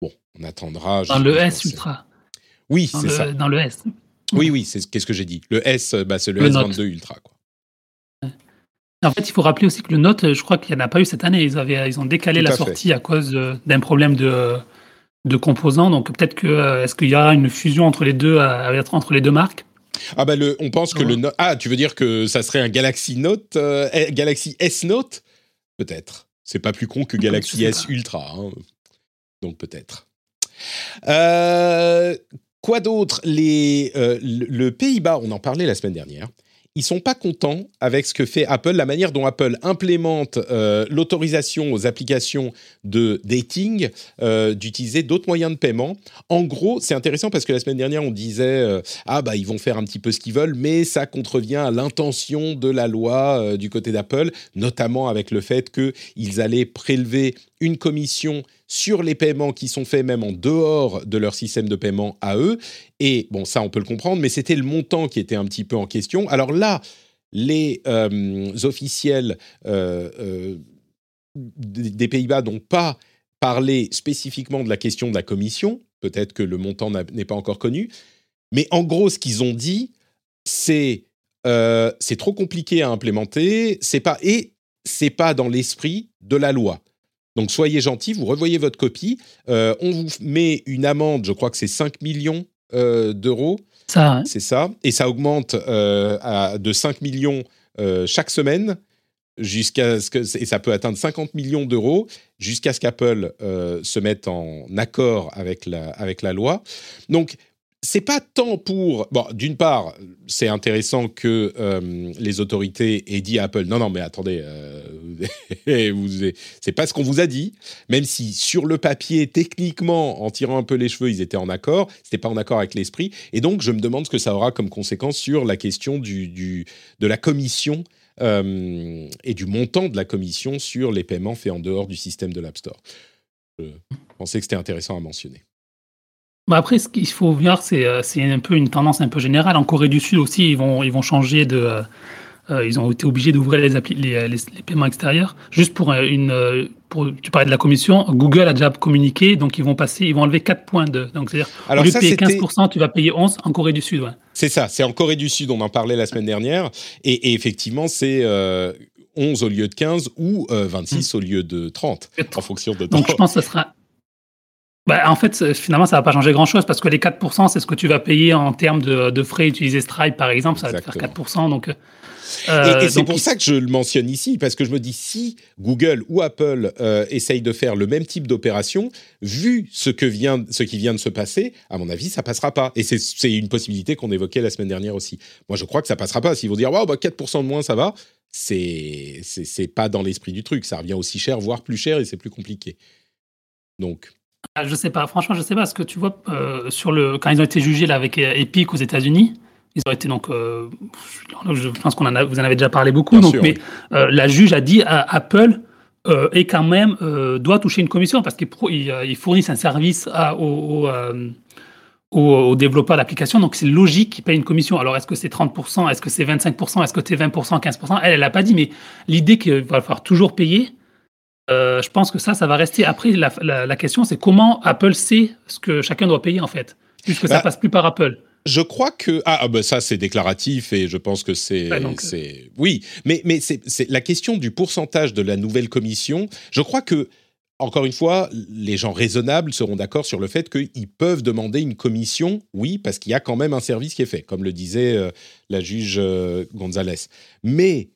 Bon, on attendra. Dans le S Ultra. Oui, c'est ça. Dans le S. Oui, oui, c'est qu'est-ce que j'ai dit. Le S, bah, c'est le, le, S22 Note. Ultra. Quoi. En fait, il faut rappeler aussi que le Note, je crois qu'il n'y en a pas eu cette année. Ils, avaient, ils ont décalé Tout la sortie fait. à cause d'un problème de de composants. Donc peut-être que euh, est-ce qu'il y aura une fusion entre les deux euh, entre les deux marques? Ah bah le, on pense que ouais. le ah tu veux dire que ça serait un Galaxy Note euh, Galaxy S Note? Peut-être. C'est pas plus con que Galaxy S Ultra hein. donc peut-être. Euh, quoi d'autre? Les euh, le, le Pays-Bas on en parlait la semaine dernière ils sont pas contents avec ce que fait Apple, la manière dont Apple implémente euh, l'autorisation aux applications de dating euh, d'utiliser d'autres moyens de paiement. En gros, c'est intéressant parce que la semaine dernière, on disait euh, ah bah ils vont faire un petit peu ce qu'ils veulent, mais ça contrevient à l'intention de la loi du côté d'Apple, notamment avec le fait qu'ils allaient prélever une commission sur les paiements qui sont faits même en dehors de leur système de paiement à eux. Et bon, ça, on peut le comprendre, mais c'était le montant qui était un petit peu en question. Alors là, les euh, officiels euh, euh, des Pays-Bas n'ont pas parlé spécifiquement de la question de la commission. Peut-être que le montant n'est pas encore connu. Mais en gros, ce qu'ils ont dit, c'est c'est trop compliqué à implémenter, c'est pas et c'est pas dans l'esprit de la loi. Donc soyez gentils, vous revoyez votre copie. Euh, on vous met une amende, je crois que c'est 5 millions euh, d'euros. Ça, hein. C'est ça. Et ça augmente euh, à, de 5 millions chaque semaine, jusqu'à ce que. Et ça peut atteindre 50 millions d'euros, jusqu'à ce qu'Apple se mette en accord avec la, avec la loi. Donc, c'est pas tant pour. Bon, d'une part, c'est intéressant que euh, les autorités aient dit à Apple non, non, mais attendez, euh, (laughs) c'est pas ce qu'on vous a dit. Même si sur le papier, techniquement, en tirant un peu les cheveux, ils étaient en accord, c'était pas en accord avec l'esprit. Et donc, je me demande ce que ça aura comme conséquence sur la question de la commission. Euh, et du montant de la commission sur les paiements faits en dehors du système de l'App Store. Je pensais que c'était intéressant à mentionner. Bah après, ce qu'il faut voir, c'est c'est un peu une tendance un peu générale. En Corée du Sud aussi, ils vont, ils vont changer de. euh, euh, ils ont été obligés d'ouvrir les, appli- les, les, les paiements extérieurs. Juste pour euh, une. euh, Pour, tu parlais de la commission, Google a déjà communiqué, donc ils vont passer, ils vont enlever 4 points de. Donc c'est-à-dire, au lieu ça, de payer c'était- 15%, tu vas payer 11 en Corée du Sud. Ouais. C'est ça, c'est en Corée du Sud, on en parlait la semaine dernière, et, et effectivement, c'est euh, 11 au lieu de 15 ou euh, 26 au lieu de 30, en fonction de Donc je pense que ce sera. Bah, en fait, c'est- finalement, ça va pas changer grand-chose parce que les 4%, c'est ce que tu vas payer en termes de, de frais utilisés Stripe, par exemple. Ça va te faire Exactement. 4%. Donc, Et, euh, et c'est donc, pour il- ça que je le mentionne ici, parce que je me dis, si Google ou Apple euh, essayent de faire le même type d'opération, vu ce, que vient, ce qui vient de se passer, à mon avis, ça passera pas. Et c'est- c'est une possibilité qu'on évoquait la semaine dernière aussi. Moi, je crois que ça passera pas. S'ils vont dire, wow, bah, 4% de moins, ça va, c'est c'est- c'est pas dans l'esprit du truc. Ça revient aussi cher, voire plus cher, et c'est plus compliqué. Donc, Je sais pas, franchement, je sais pas. Parce que tu vois, euh, sur le, quand ils ont été jugés là, avec euh, Epic aux États-Unis, ils ont été donc. euh, je pense qu'on en a, vous en avez déjà parlé beaucoup. Bien donc, sûr, mais euh, la juge a dit à Apple est quand même doit toucher une commission parce qu'ils fournissent un service à, aux, euh, aux- aux développeurs d'applications. Donc, c'est logique qu'ils payent une commission. Alors, est-ce que c'est 30%, est-ce que c'est 25%, est-ce que c'est 20%, 15% Elle, elle n'a pas dit, mais l'idée qu'il va falloir toujours payer, euh, je pense que ça, ça va rester. Après, la, la- la question, c'est comment Apple sait ce que chacun doit payer, en fait, puisque ça Bah, passe plus par Apple. Je crois que ah, ah, bah ça c'est déclaratif et je pense que c'est donc, euh, c'est oui mais mais c'est c'est la question du pourcentage de la nouvelle commission. Je crois que encore une fois les gens raisonnables seront d'accord sur le fait qu'ils peuvent demander une commission oui parce qu'il y a quand même un service qui est fait comme le disait euh, la juge euh, Gonzalez. Mais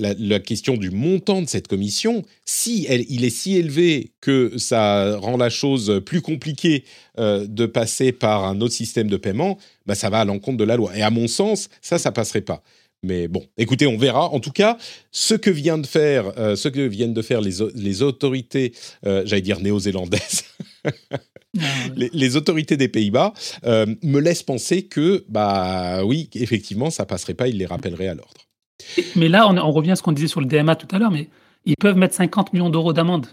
la, la question du montant de cette commission, si elle, il est si élevé que ça rend la chose plus compliquée euh, de passer par un autre système de paiement, bah, ça va à l'encontre de la loi. Et à mon sens, ça, ça passerait pas. Mais bon, écoutez, on verra. En tout cas, ce que vient de faire, euh, ce que viennent de faire les, les autorités, euh, j'allais dire néo-zélandaises, (laughs) les, les autorités des Pays-Bas, euh, me laissent penser que, bah oui, effectivement, ça passerait pas. Ils les rappelleraient à l'ordre. Mais là, on, on revient à ce qu'on disait sur le DMA tout à l'heure, mais ils peuvent mettre 50 millions d'euros d'amende.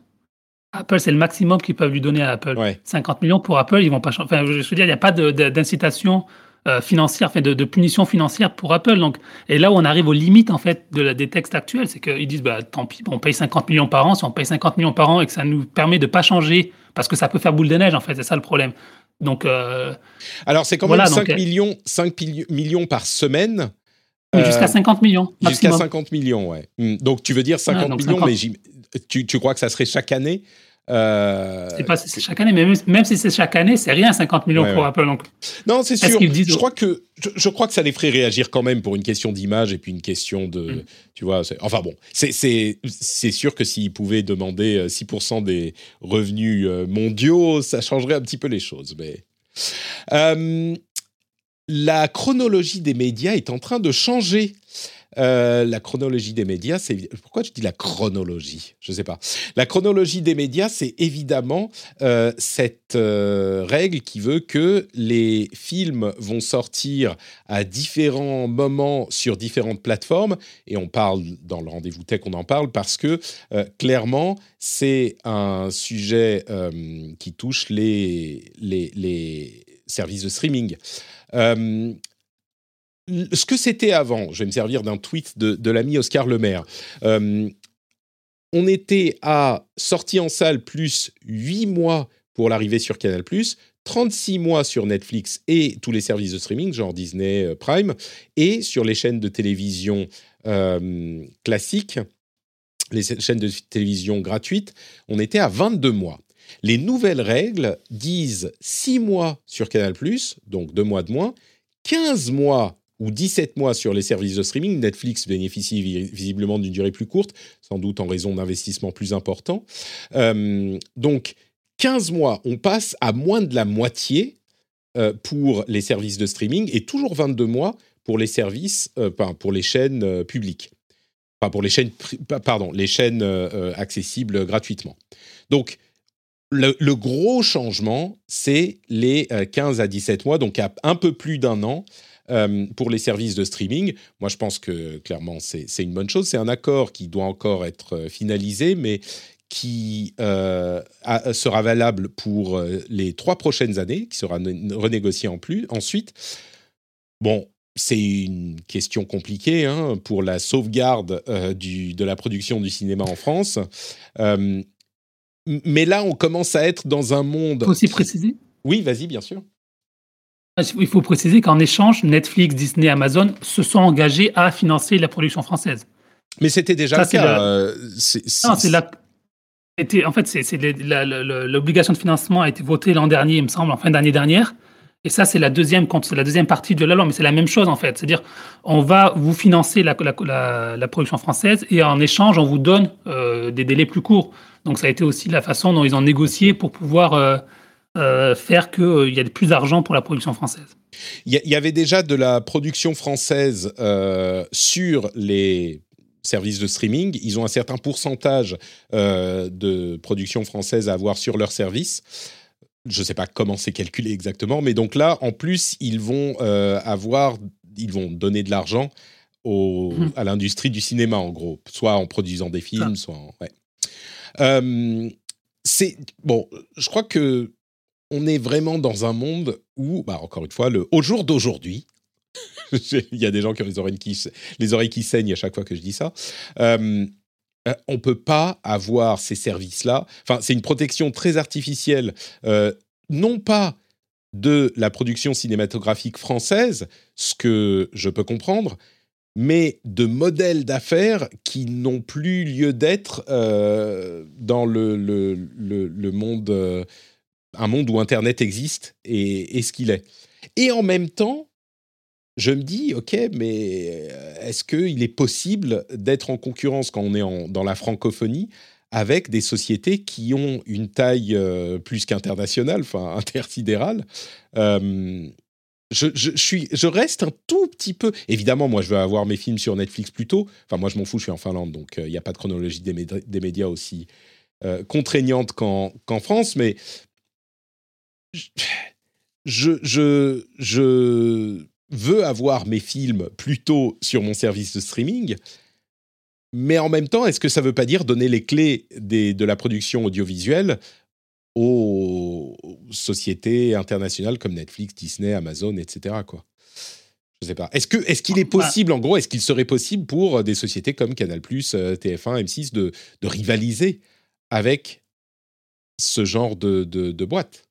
Apple, c'est le maximum qu'ils peuvent lui donner à Apple. Ouais. 50 millions pour Apple, ils vont pas changer. Enfin, je veux dire, il n'y a pas d'incitation euh, financière, enfin, de, de punition financière pour Apple. Donc, et là où on arrive aux limites en fait de la- des textes actuels, c'est qu'ils disent, bah, tant pis, on paye 50 millions par an. Si on paye 50 millions par an et que ça nous permet de pas changer, parce que ça peut faire boule de neige, en fait, c'est ça le problème. Donc, euh, Alors, c'est quand Voilà, même 5, donc, euh, millions, 5 pili- millions par semaine. Euh, jusqu'à 50 millions Jusqu'à maximum. 50 millions, ouais. Hmm, Donc, tu veux dire 50 donc millions, 50. mais tu, tu crois que ça serait chaque année Euh, C'est pas si c'est chaque année, mais même, même si c'est chaque année, c'est rien 50 millions Ouais, pour ouais. Apple. Donc, Non, c'est sûr. qu'ils disent- Je crois que je, je crois que ça les ferait réagir quand même pour une question d'image et puis une question de, Mm. tu vois. Enfin bon, c'est sûr que s'ils pouvaient demander euh, 6% des revenus euh, mondiaux, ça changerait un petit peu les choses. Mais Euh, la chronologie des médias est en train de changer. Euh, la chronologie des médias, c'est pourquoi je dis la chronologie? Je sais pas. La chronologie des médias, c'est évidemment euh, cette euh, règle qui veut que les films vont sortir à différents moments sur différentes plateformes. Et on parle dans le rendez-vous tech, on en parle parce que clairement, c'est un sujet qui touche les services de streaming. Ce que c'était avant, je vais me servir d'un tweet de, l'ami Oscar Lemaire. On était à sortie en salle plus 8 mois pour l'arrivée sur Canal+, 36 mois sur Netflix et tous les services de streaming, genre Disney euh, Prime, et sur les chaînes de télévision classiques, les chaînes de télévision gratuites, on était à 22 mois. Les nouvelles règles disent 6 mois sur Canal+, donc 2 mois de moins, 15 mois ou 17 mois sur les services de streaming. Netflix bénéficie vi- visiblement d'une durée plus courte, sans doute en raison d'investissements plus importants. Euh, donc, 15 mois, on passe à moins de la moitié euh, pour les services de streaming et toujours 22 mois pour les services, euh, pour les chaînes euh, publiques. Enfin, pour les chaînes, pardon, les chaînes accessibles gratuitement. Donc, le, gros changement, c'est les 15 à 17 mois, donc un peu plus d'un an, pour les services de streaming. Moi, je pense que clairement, c'est une bonne chose. C'est un accord qui doit encore être finalisé, mais qui euh, sera valable pour euh, les trois prochaines années, qui sera renégocié en plus. Ensuite, bon, c'est une question compliquée hein, pour la sauvegarde euh, de la production du cinéma en France. Mais là, on commence à être dans un monde. Faut aussi préciser. Oui, vas-y, bien sûr. Ah, il faut préciser qu'en échange, Netflix, Disney, Amazon se sont engagés à financer la production française. Mais c'était déjà le cas. Non, c'est la en fait, c'est l'obligation de financement a été votée l'an dernier, il me semble, en fin d'année dernière. Et ça, c'est la deuxième, partie de la loi, mais c'est la même chose en fait. C'est-à-dire, on va vous financer la, production française et en échange, on vous donne euh, des délais plus courts. Donc, ça a été aussi la façon dont ils ont négocié pour pouvoir euh, euh, faire qu'il y ait plus d'argent pour la production française. Il y, avait déjà de la production française sur les services de streaming. Ils ont un certain pourcentage de production française à avoir sur leur service. Je ne sais pas comment c'est calculé exactement, mais donc là, en plus, ils vont euh, avoir, ils vont donner de l'argent mmh. à l'industrie du cinéma, en gros, soit en produisant des films, soit en, ouais. Euh, c'est bon, je crois que on est vraiment dans un monde où, bah, encore une fois, le, au jour d'aujourd'hui, (laughs) Il y a des gens qui ont les oreilles qui, les oreilles qui saignent à chaque fois que je dis ça. Euh, euh on peut pas avoir ces services-là. Enfin, c'est une protection très artificielle, euh, non pas de la production cinématographique française, ce que je peux comprendre, mais de modèles d'affaires qui n'ont plus lieu d'être euh, dans le, monde, un monde où Internet existe et, et ce qu'il est. Et en même temps, je me dis, OK, mais euh, est-ce qu'il est possible d'être en concurrence quand on est dans la francophonie avec des sociétés qui ont une taille euh, plus qu'internationale, enfin (laughs) intersidérale euh, je, suis, je reste un tout petit peu. Évidemment, moi, je veux avoir mes films sur Netflix plus tôt. Enfin, moi, je m'en fous, je suis en Finlande, donc il n'y a pas de chronologie des, médias aussi contraignante qu'en France, mais je, je, je veux avoir mes films plutôt sur mon service de streaming, mais en même temps, est-ce que ça ne veut pas dire donner les clés de la production audiovisuelle aux sociétés internationales comme Netflix, Disney, Amazon, etc. Quoi? Je sais pas. Est-ce qu'il est bah possible, en gros, est-ce qu'il serait possible pour des sociétés comme Canal+, TF1, M6 de, de rivaliser avec ce genre de, de, de boîte?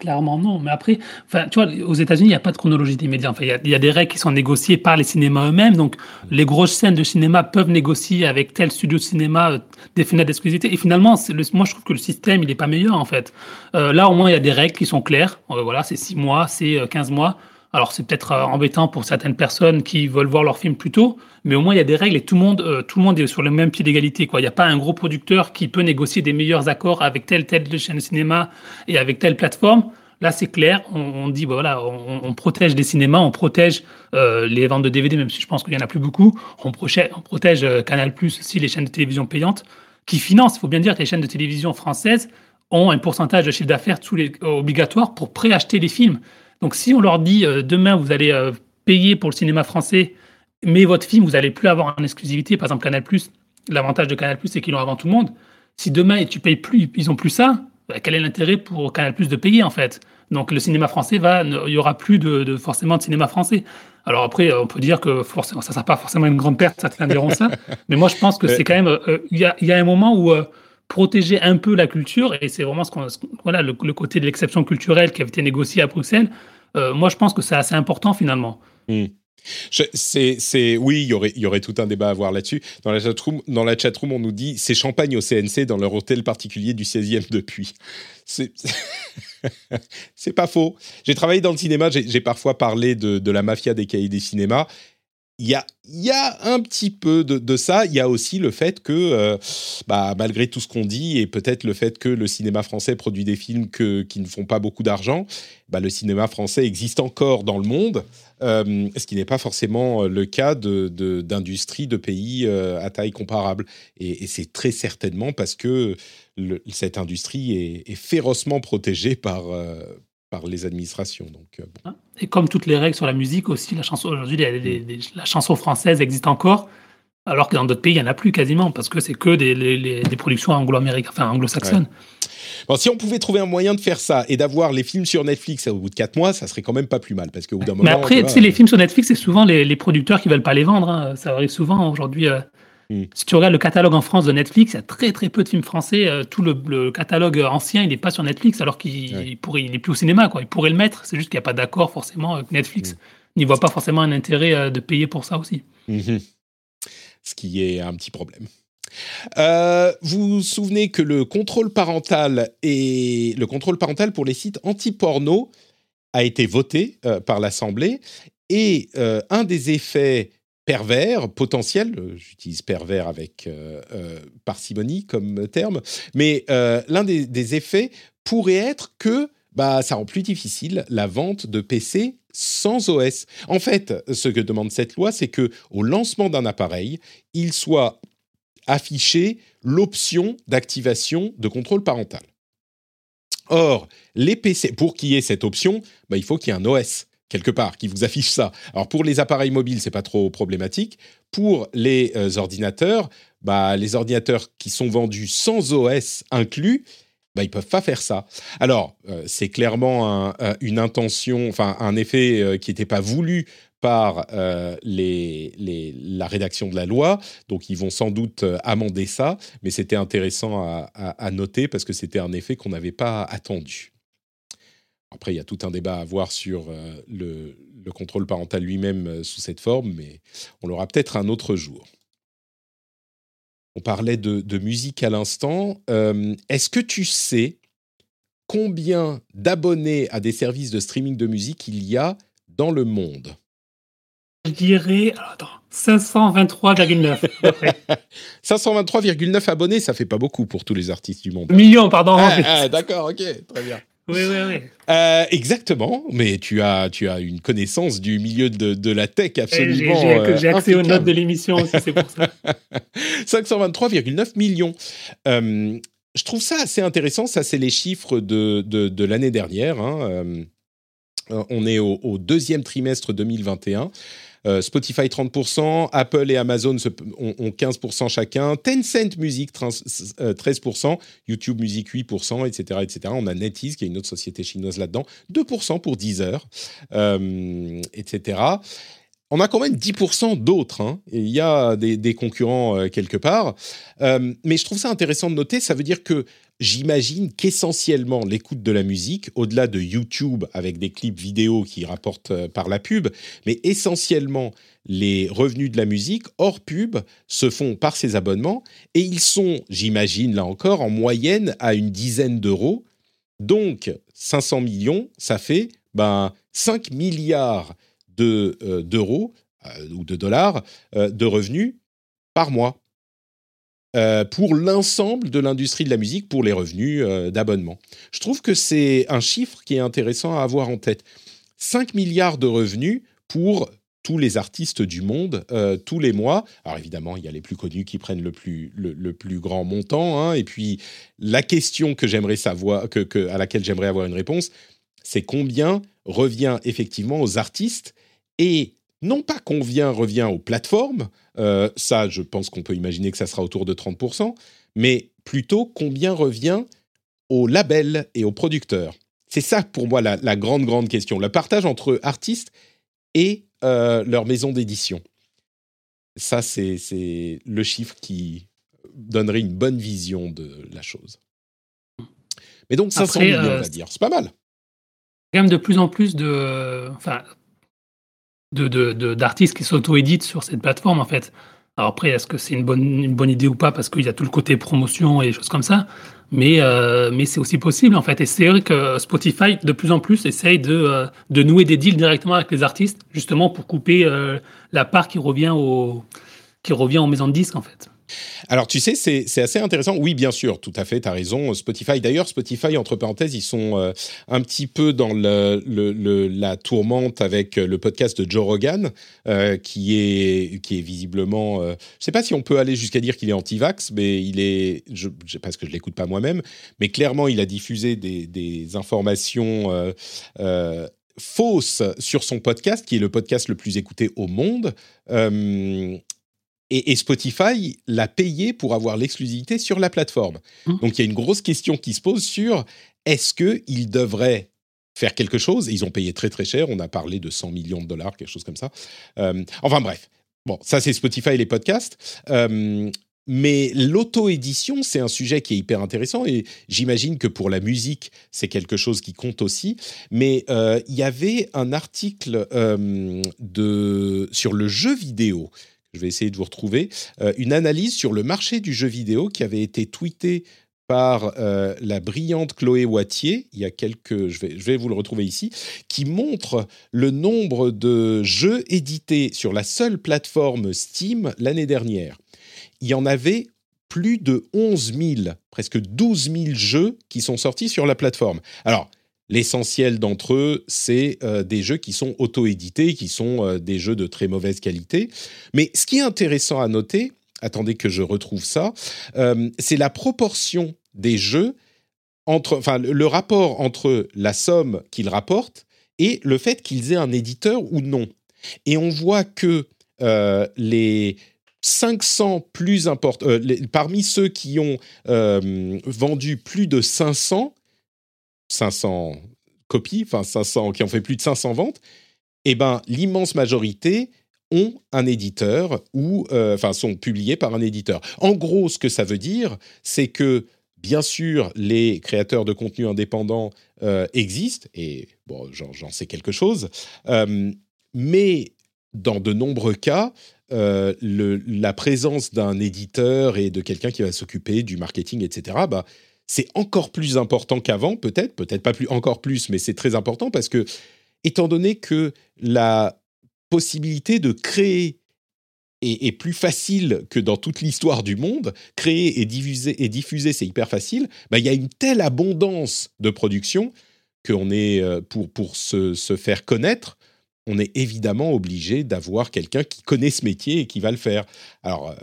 Clairement non, mais après, enfin, tu vois, aux États-Unis, il n'y a pas de chronologie des médias. Enfin, il y, a des règles qui sont négociées par les cinémas eux-mêmes. Donc, les grosses scènes de cinéma peuvent négocier avec tel studio de cinéma euh, des fenêtres d'exclusivité. Et finalement, le, moi, je trouve que le système, il n'est pas meilleur en fait. Euh, là, au moins, il y a des règles qui sont claires. Euh, voilà, c'est 6 mois, c'est 15 mois. Alors c'est peut-être euh, embêtant pour certaines personnes qui veulent voir leur film plus tôt, mais au moins il y a des règles et tout le monde, euh, tout le monde est sur le même pied d'égalité. Il n'y a pas un gros producteur qui peut négocier des meilleurs accords avec telle telle chaîne de cinéma et avec telle plateforme. Là, c'est clair. On, dit, bah, voilà, on, protège les cinémas, on protège euh, les ventes de DVD, même si je pense qu'il n'y en a plus beaucoup. On, protège, on protège Canal+, aussi les chaînes de télévision payantes, qui financent. Il faut bien dire que les chaînes de télévision françaises ont un pourcentage de chiffre d'affaires obligatoire pour préacheter les films. Donc si on leur dit euh, demain vous allez euh, payer pour le cinéma français, mais votre film vous n'allez plus avoir en exclusivité, par exemple Canal+, l'avantage de Canal+, c'est qu'ils l'ont avant tout le monde. Si demain tu payes plus, ils ont plus ça, bah, quel est l'intérêt pour Canal+ de payer en fait? Donc le cinéma français va, il y aura plus de, forcément de cinéma français. Alors après, on peut dire que forcément, ça ne sera pas forcément une grande perte, certains diront ça, (laughs) mais moi je pense que c'est quand même, euh, il y, a, un moment où protéger un peu la culture, et c'est vraiment ce qu'on, voilà, le, côté de l'exception culturelle qui avait été négocié à Bruxelles. Euh, moi, je pense que c'est assez important finalement. Hmm. C'est, oui, il y aurait, y aurait tout un débat à voir là-dessus. Dans la chatroom, dans la chatroom, on nous dit c'est champagne au CNC dans leur hôtel particulier du 16e depuis. C'est, (laughs) c'est pas faux. J'ai travaillé dans le cinéma, j'ai, parfois parlé de, de, la mafia des cahiers des cinémas. Il y a, un petit peu de, ça. Il y a aussi le fait que, euh, bah, malgré tout ce qu'on dit, et peut-être le fait que le cinéma français produit des films qui ne font pas beaucoup d'argent, bah, le cinéma français existe encore dans le monde, euh, ce qui n'est pas forcément le cas d'industries de, de, pays euh, à taille comparable. Et, c'est très certainement parce que cette industrie est, est, férocement protégée par, par les administrations. Donc, bon. Et comme toutes les règles sur la musique aussi, la chanson aujourd'hui, la chanson française existe encore, alors que dans d'autres pays, il n'y en a plus quasiment, parce que c'est que des, des, productions anglo-américaines, enfin anglo-saxonnes. Bon, si on pouvait trouver un moyen de faire ça et d'avoir les films sur Netflix au bout de 4 mois, ça serait quand même pas plus mal. Parce qu'au bout d'un moment. Mais après, tu sais, les films sur Netflix, c'est souvent les, producteurs qui veulent pas les vendre. Hein. Ça arrive souvent aujourd'hui. Euh, Hmm. Si tu regardes le catalogue en France de Netflix, il y a très très peu de films français. Euh, tout le, catalogue ancien, il n'est pas sur Netflix, alors qu'il pourrait, il est plus au cinéma. Quoi. Il pourrait le mettre. C'est juste qu'il n'y a pas d'accord forcément avec Netflix. Il n'y voit pas forcément un intérêt euh, de payer pour ça aussi. Mhm. Ce qui est un petit problème. Euh, vous vous souvenez que le contrôle parental et le contrôle parental pour les sites anti-porno a été voté par l'Assemblée et un des effets pervers, potentiel, euh, j'utilise pervers avec euh, euh, parcimonie comme terme, mais l'un des, effets pourrait être que bah, ça rend plus difficile la vente de PC sans OS. En fait, ce que demande cette loi, c'est que au lancement d'un appareil, il soit affiché l'option d'activation de contrôle parental. Or, les PC, pour qu'il y ait cette option, bah, il faut qu'il y ait un OS quelque part qui vous affiche ça. Alors pour les appareils mobiles, c'est pas trop problématique. Pour les euh, ordinateurs, bah, les ordinateurs qui sont vendus sans OS inclus, bah, ils peuvent pas faire ça. Alors, euh, c'est clairement une intention, enfin un effet euh, qui n'était pas voulu par la rédaction de la loi, donc ils vont sans doute amender ça, mais c'était intéressant à, noter parce que c'était un effet qu'on n'avait pas attendu. Après, il y a tout un débat à avoir sur euh, le, contrôle parental lui-même euh, sous cette forme, mais on l'aura peut-être un autre jour. On parlait de, musique à l'instant. Euh, est-ce que tu sais combien d'abonnés à des services de streaming de musique il y a dans le monde? Je dirais 523,9. 523,9 (laughs) abonnés, ça fait pas beaucoup pour tous les artistes du monde. Millions, pardon. Ah, ah, d'accord, ok, très bien. Oui, oui, oui. Euh, exactement, mais tu as, tu as une connaissance du milieu de, de la tech absolument. J'ai accès aux notes de l'émission aussi, c'est pour ça. (laughs) 523,9 millions. Euh, je trouve ça assez intéressant. Ça, c'est les chiffres de, de, de l'année dernière. Hein. Euh, on est au, au, deuxième trimestre 2021. Euh, Spotify 30%, Apple et Amazon ont, 15% chacun, Tencent Music 13%, euh, YouTube Music 8%, etc., etc. On a NetEase, qui est une autre société chinoise là-dedans, 2% pour Deezer, euh, etc. On a quand même 10% d'autres. Hein. Il y a des, concurrents quelque part. mais je trouve ça intéressant de noter. Ça veut dire que j'imagine qu'essentiellement l'écoute de la musique, au-delà de YouTube avec des clips vidéo qui rapportent euh, par la pub, mais essentiellement les revenus de la musique hors pub se font par ces abonnements et ils sont, j'imagine là encore, en moyenne à une dizaine d'euros. Donc 500 millions, ça fait ben, 5 milliards euh, d'euros euh, ou de dollars de revenus par mois. Euh, pour l'ensemble de l'industrie de la musique, pour les revenus euh, d'abonnement. Je trouve que c'est un chiffre qui est intéressant à avoir en tête. 5 milliards de revenus pour tous les artistes du monde euh, tous les mois. Alors évidemment, il y a les plus connus qui prennent le plus, le, plus grand montant. Hein. et puis la question que j'aimerais savoir, à laquelle j'aimerais avoir une réponse, c'est combien revient effectivement aux artistes et non pas combien revient aux plateformes, euh, ça je pense qu'on peut imaginer que ça sera autour de 30%, mais plutôt combien revient aux labels et aux producteurs. C'est ça pour moi la, grande, grande question, le partage entre artistes et euh, leur maison d'édition. Ça, c'est le chiffre qui donnerait une bonne vision de la chose. Mais donc 500 millions, on va euh, dire, c'est pas mal. Quand même de plus en plus de, enfin, d'artistes de, qui s'auto-éditent sur cette plateforme, en fait. Alors après, est-ce que c'est une bonne, une bonne idée ou pas? Parce qu'il y a tout le côté promotion et des choses comme ça Mais, euh, mais c'est aussi possible en fait. Et c'est vrai que Spotify, de plus en plus, essaye de, euh, de nouer des deals directement avec les artistes, justement pour couper euh, la part qui revient, au, qui revient aux maisons de disques en fait. Alors, tu sais, c'est assez intéressant. Oui, bien sûr, tout à fait, tu as raison. Spotify, d'ailleurs, Spotify, entre parenthèses, ils sont euh, un petit peu dans la tourmente avec le podcast de Joe Rogan, euh, qui, est, qui est visiblement. Euh, je ne sais pas si on peut aller jusqu'à dire qu'il est anti-vax, mais il est. Je, parce que je ne l'écoute pas moi-même, mais clairement, il a diffusé des, des informations. fausses sur son podcast, qui est le podcast le plus écouté au monde. Et, Spotify l'a payé pour avoir l'exclusivité sur la plateforme. Mmh. Donc il y a une grosse question qui se pose sur est-ce qu'ils devraient faire quelque chose? Ils ont payé très très cher, on a parlé de 100 millions de dollars, quelque chose comme ça. Euh, enfin bref, bon, ça c'est Spotify et les podcasts. Euh, mais l'auto-édition, c'est un sujet qui est hyper intéressant et j'imagine que pour la musique, c'est quelque chose qui compte aussi. Mais euh, il y avait un article de, sur le jeu vidéo je vais essayer de vous retrouver, euh, une analyse sur le marché du jeu vidéo qui avait été tweetée par euh, la brillante Chloé Wattier, il y a quelques, je vais, je vais vous le retrouver ici, qui montre le nombre de jeux édités sur la seule plateforme Steam l'année dernière. Il y en avait plus de 11 000, presque 12 000 jeux qui sont sortis sur la plateforme. Alors, L'essentiel d'entre eux, c'est euh, des jeux qui sont auto-édités, qui sont euh, des jeux de très mauvaise qualité. Mais ce qui est intéressant à noter, attendez que je retrouve ça, euh, c'est la proportion des jeux entre, enfin, le rapport entre la somme qu'ils rapportent et le fait qu'ils aient un éditeur ou non. Et on voit que les 500 plus importants, parmi ceux qui ont vendu plus de 500, 500 copies, enfin 500 qui ont fait plus de 500 ventes, eh ben l'immense majorité ont un éditeur ou euh, sont publiés par un éditeur. En gros, ce que ça veut dire, c'est que bien sûr les créateurs de contenu indépendants euh, existent et bon, j'en sais quelque chose, euh, mais dans de nombreux cas, la présence d'un éditeur et de quelqu'un qui va s'occuper du marketing, etc., c'est encore plus important qu'avant, peut-être, peut-être pas plus encore plus, mais c'est très important parce que, étant donné que la possibilité de créer est, plus facile que dans toute l'histoire du monde, créer et diffuser, c'est hyper facile, bah, il y a une telle abondance de production qu'on est, euh, pour, pour se, se faire connaître, on est évidemment obligé d'avoir quelqu'un qui connaît ce métier et qui va le faire. Alors, euh,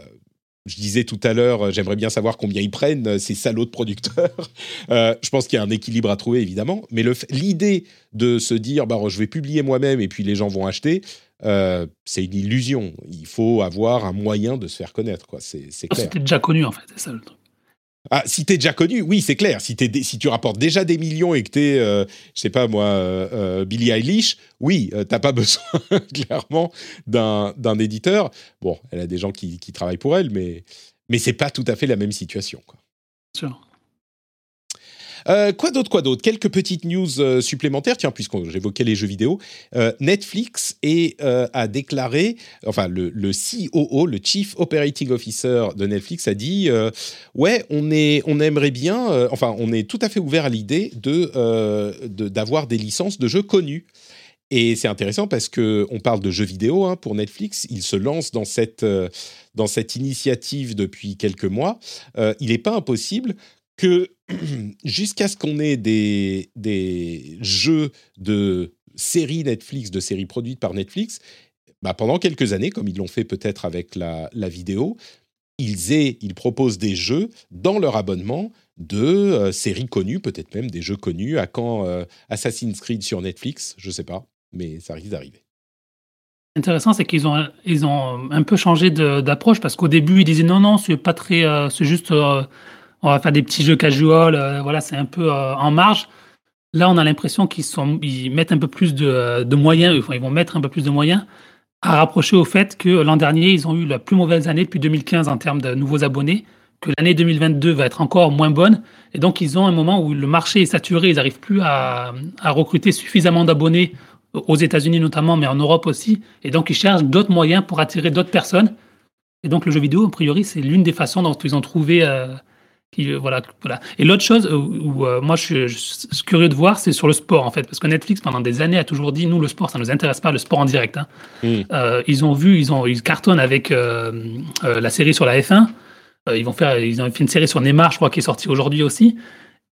je disais tout à l'heure, euh, j'aimerais bien savoir combien ils prennent euh, ces salauds de producteurs. (laughs) Euh, je pense qu'il y a un équilibre à trouver, évidemment. Mais l'idée de se dire, bah, je vais publier moi-même et puis les gens vont acheter, c'est une illusion. Il faut avoir un moyen de se faire connaître. C'est clair. C'était déjà connu, en fait, c'est ça le truc. Ah, si t'es déjà connu, oui, c'est clair. Si, si tu rapportes déjà des millions et que t'es, euh, je sais pas moi, euh, euh Billie Eilish, oui, euh, t'as pas (laughs) besoin clairement d'un éditeur. Bon, elle a des gens qui, qui travaillent pour elle, mais mais c'est pas tout à fait la même situation. Quoi. Euh, quoi d'autre, quoi d'autre? Quelques petites news euh, supplémentaires. Tiens, puisque j'évoquais les jeux vidéo, euh, Netflix a déclaré, enfin le, le, COO, le Chief Operating Officer de Netflix, a dit ouais, on est, on aimerait bien, enfin, on est tout à fait ouvert à l'idée de d'avoir des licences de jeux connus. Et c'est intéressant parce que on parle de jeux vidéo hein, pour Netflix. Il se lance dans cette, dans cette initiative depuis quelques mois. il n'est pas impossible que (clears throat) jusqu'à ce qu'on ait des, des jeux de séries Netflix, de séries produites par Netflix, bah pendant quelques années, comme ils l'ont fait peut-être avec la, la, vidéo, ils, aient, ils proposent des jeux dans leur abonnement de euh, séries connues, peut-être même des jeux connus. À quand euh, Assassin's Creed sur Netflix Je ne sais pas, mais ça risque d'arriver. Intéressant, c'est qu'ils ont, ils ont un peu changé d'approche parce qu'au début, ils disaient non, non, c'est pas très, euh, c'est juste on va faire des petits jeux casual, euh, voilà, c'est un peu euh, en marge. Là, on a l'impression qu'ils mettent un peu plus de, moyens, ils vont mettre un peu plus de moyens à rapprocher au fait que l'an dernier, ils ont eu la plus mauvaise année depuis 2015 en termes de nouveaux abonnés, que l'année 2022 va être encore moins bonne. Et donc, ils ont un moment où le marché est saturé, ils n'arrivent plus à, à, recruter suffisamment d'abonnés, aux États-Unis notamment, mais en Europe aussi. Et donc, ils cherchent d'autres moyens pour attirer d'autres personnes. Et donc, le jeu vidéo, a priori, c'est l'une des façons dont ils ont trouvé euh, Qui, euh, voilà, voilà. Et l'autre chose où, euh, moi je suis, je suis, curieux de voir, c'est sur le sport en fait, parce que Netflix pendant des années a toujours dit nous le sport ça nous intéresse pas, le sport en direct. Hein. Mm. Euh, ils ont vu, ils ont ils cartonnent avec euh, euh, la série sur la F1. Euh, ils vont faire, ils ont fait une série sur Neymar, je crois, qui est sortie aujourd'hui aussi.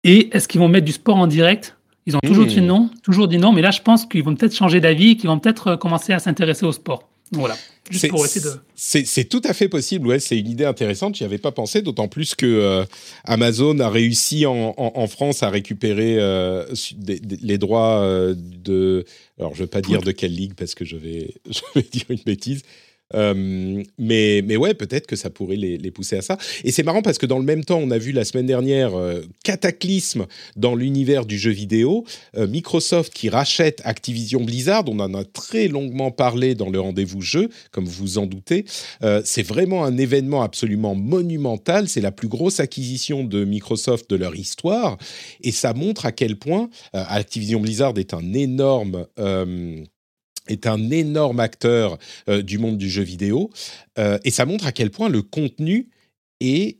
Et est-ce qu'ils vont mettre du sport en direct? Ils ont toujours Mm. dit non, toujours dit non, mais là je pense qu'ils vont peut-être changer d'avis, qu'ils vont peut-être euh, commencer à s'intéresser au sport. Voilà, juste C'est- pour essayer de. C'est c'est tout à fait possible, ouais, c'est une idée intéressante, j'y avais pas pensé, d'autant plus que euh, Amazon a réussi en, en- en France à récupérer euh, su- des- des- les droits euh, de... Alors je vais pas dire de quelle ligue parce que je vais, (laughs) je vais dire une bêtise. Euh, mais, mais ouais, peut-être que ça pourrait les, les pousser à ça. Et c'est marrant parce que dans le même temps, on a vu la semaine dernière euh, cataclysme dans l'univers du jeu vidéo. Euh, Microsoft qui rachète Activision Blizzard, on en a très longuement parlé dans le rendez-vous jeu, comme vous vous en doutez. Euh, c'est vraiment un événement absolument monumental. C'est la plus grosse acquisition de Microsoft de leur histoire. Et ça montre à quel point euh, Activision Blizzard est un énorme... est un énorme acteur euh, du monde du jeu vidéo. Euh, et ça montre à quel point le contenu est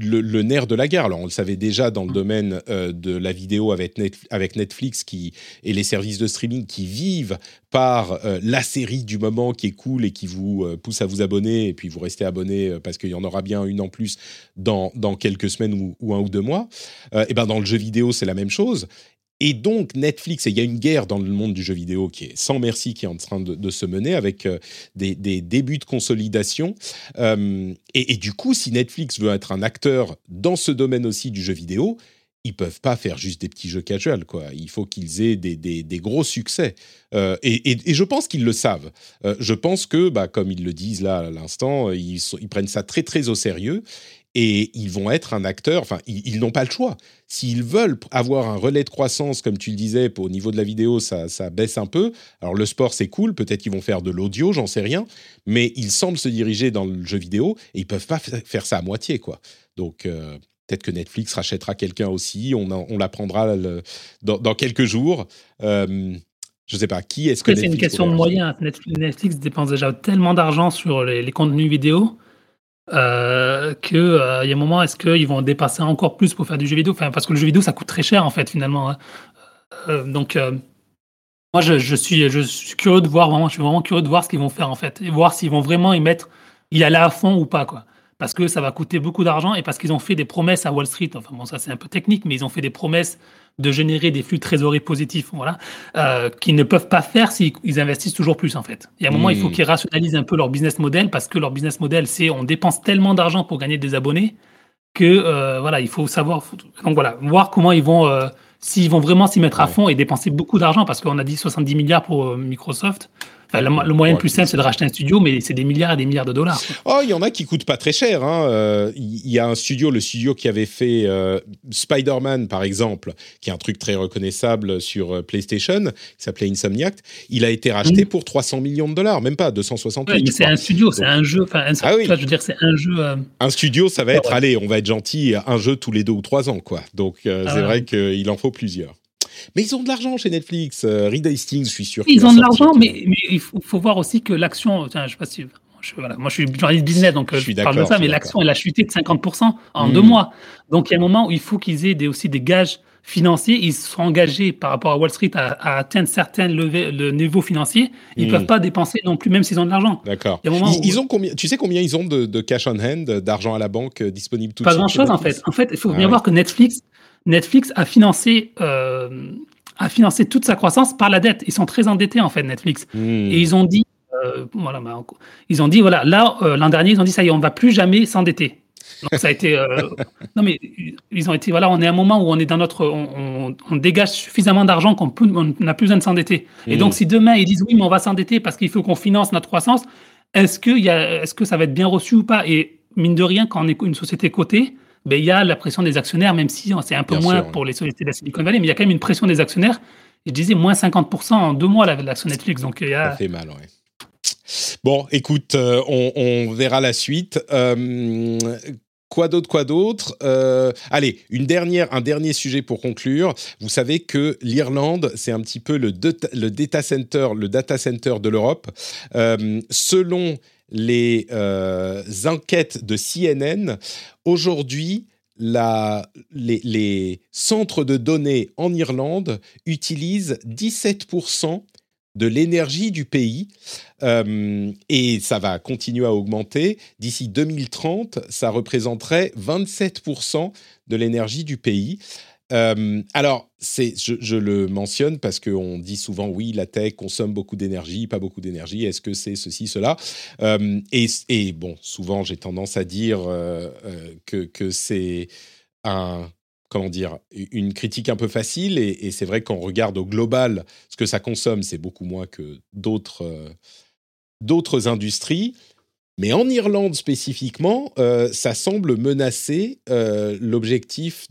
le, le nerf de la guerre. Alors, on le savait déjà dans le domaine euh, de la vidéo avec, Net- avec Netflix qui, et les services de streaming qui vivent par euh, la série du moment qui est cool et qui vous euh, pousse à vous abonner et puis vous restez abonné parce qu'il y en aura bien une en plus dans, dans quelques semaines ou, ou un ou deux mois. Et ben dans le jeu vidéo, c'est la même chose. Et donc Netflix, et il y a une guerre dans le monde du jeu vidéo qui est sans merci, qui est en train de, se mener avec euh, des, débuts de consolidation. Euh, et, du coup, si Netflix veut être un acteur dans ce domaine aussi du jeu vidéo, ils peuvent pas faire juste des petits jeux casual, quoi. Il faut qu'ils aient des, gros succès. Euh, et, je pense qu'ils le savent. Je pense que, bah, comme ils le disent là à l'instant, ils, ils prennent ça très très au sérieux et ils vont être un acteur. Enfin, ils, ils n'ont pas le choix. S'ils veulent avoir un relais de croissance, comme tu le disais, pour- au niveau de la vidéo, ça, ça baisse un peu. Alors le sport, c'est cool. Peut-être qu'ils vont faire de l'audio, j'en sais rien. Mais ils semblent se diriger dans le jeu vidéo et ils peuvent pas fa- faire ça à moitié, quoi. Donc euh, peut-être que Netflix rachètera quelqu'un aussi. On, en- on l'apprendra dans, dans quelques jours. Euh, je sais pas qui est-ce que c'est une question de moyens. Netflix, Netflix dépense déjà tellement d'argent sur les, les contenus vidéo euh, que euh, y a un moment, est-ce qu'ils vont dépasser encore plus pour faire du jeu vidéo? Enfin, Parce que le jeu vidéo, ça coûte très cher en fait finalement. hein. Euh, donc euh, moi, je, je suis, je suis curieux de voir vraiment, je suis vraiment curieux de voir ce qu'ils vont faire en fait et voir s'ils vont vraiment y mettre, y aller à fond ou pas quoi. Parce que ça va coûter beaucoup d'argent et parce qu'ils ont fait des promesses à Wall Street. Enfin bon, ça c'est un peu technique, mais ils ont fait des promesses de générer des flux de trésorerie positifs, voilà, euh, qu'ils ne peuvent pas faire s'ils ils investissent toujours plus en fait. Il y a un moment, il faut Hmm. qu'ils rationalisent un peu leur business model parce que leur business model, c'est on dépense tellement d'argent pour gagner des abonnés que euh, voilà, il faut savoir. Donc voilà, voir comment ils vont, euh, s'ils vont vraiment s'y mettre à fond et dépenser beaucoup d'argent parce qu'on a dit 70 milliards pour Microsoft. Enfin, le, mo- le moyen Ouais, le plus simple, c'est de racheter un studio, mais c'est des milliards et des milliards de dollars. quoi. Oh, il y en a qui coûtent pas très cher. hein. Euh, Il y a un studio, le studio qui avait fait euh, Spider-Man, par exemple, qui est un truc très reconnaissable sur euh, PlayStation, qui s'appelait Insomniac. Il a été racheté pour 300 millions de dollars, même pas 268. Ouais, mais c'est un studio, c'est un jeu. Un, Ah oui. je veux dire, c'est un jeu. euh, Un studio, ça va Ah être, ouais. allez, on va être gentil, un jeu tous les deux ou trois ans, quoi. Donc, Ah c'est vrai qu'il en faut plusieurs. Mais ils ont de l'argent chez Netflix. Euh, Reed Hastings, je suis sûr. Ils ont de l'argent, mais, il faut, faut voir aussi que l'action. Tiens, je sais pas si. Je, voilà, moi, je suis journaliste business, donc Je suis parle de ça, mais l'action, elle a chuté de 50% en Hmm. deux mois. Donc, il y a un moment où il faut qu'ils aient des, aussi des gages financiers. Ils se sont engagés par rapport à Wall Street à, à atteindre certains levées, le niveau financier. Ils ne Hmm. peuvent pas dépenser non plus, même s'ils ont de l'argent. D'accord. Il Ils, où- ils ont combien Tu sais combien ils ont de, de cash on hand, d'argent à la banque euh, disponible tout de Pas suite grand chez chose en fait. En fait, il faut Ah bien voir que Netflix, Netflix a financé, euh, a financé toute sa croissance par la dette. Ils sont très endettés en fait, Netflix. Hmm. Et ils ont dit, euh, voilà, bah, ils ont dit, voilà, là, euh, l'an dernier, ils ont dit, ça y est, on va plus jamais s'endetter. Donc ça a été, euh, (laughs) non mais ils ont été, voilà, on est à un moment où on est dans notre, on, on- on dégage suffisamment d'argent qu'on n'a plus besoin de s'endetter. Et donc si demain ils disent oui, mais on va s'endetter parce qu'il faut qu'on finance notre croissance, est-ce que y a, est-ce que ça va être bien reçu ou pas? Et mine de rien, quand on est une société cotée, ben il y a la pression des actionnaires, même si c'est un peu Bien moins sûr, pour les sociétés de la Silicon Valley, mais il y a quand même une pression des actionnaires. Je disais moins 50% en deux mois la- l'action Netflix, donc il y Ça a, fait mal, ouais. Bon, écoute, euh, on, on verra la suite. Euh, quoi d'autre, quoi d'autre? Euh, Allez, une dernière, un dernier sujet pour conclure. Vous savez que l'Irlande, c'est un petit peu le, data- le data center, le data center de l'Europe. Euh, selon les euh, enquêtes de CNN, aujourd'hui, les centres de données en Irlande utilisent 17% de l'énergie du pays euh, et ça va continuer à augmenter. D'ici 2030, ça représenterait 27% de l'énergie du pays. Euh, alors, je, le mentionne parce qu'on dit souvent oui, la tech consomme beaucoup d'énergie, pas beaucoup d'énergie. Est-ce que c'est ceci, cela? Euh, et, bon, souvent j'ai tendance à dire que, que c'est un comment dire, une critique un peu facile. Et, c'est vrai qu'on regarde au global ce que ça consomme, c'est beaucoup moins que euh, d'autres industries. Mais en Irlande spécifiquement, euh, ça semble menacer euh, l'objectif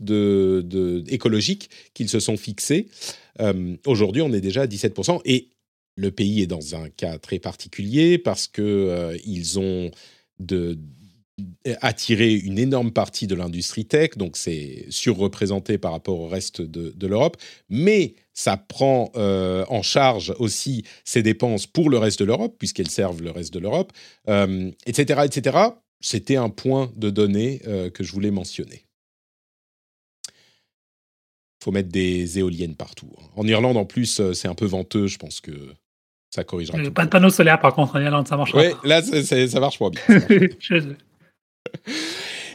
écologique qu'ils se sont fixés. Aujourd'hui, on est déjà à 17%. Et le pays est dans un cas très particulier parce qu'ils ont de, attirer une énorme partie de l'industrie tech, donc c'est surreprésenté par rapport au reste de, l'Europe, mais ça prend euh, en charge aussi ces dépenses pour le reste de l'Europe, puisqu'elles servent le reste de l'Europe, etc., euh, etc. C'était un point de données euh, que je voulais mentionner. Il faut mettre des éoliennes partout. En Irlande, en plus, c'est un peu venteux, je pense que ça corrigera. Pas de panneaux solaires, par contre, en Irlande, ça marche pas. Oui, là, ça marche pas bien. (laughs)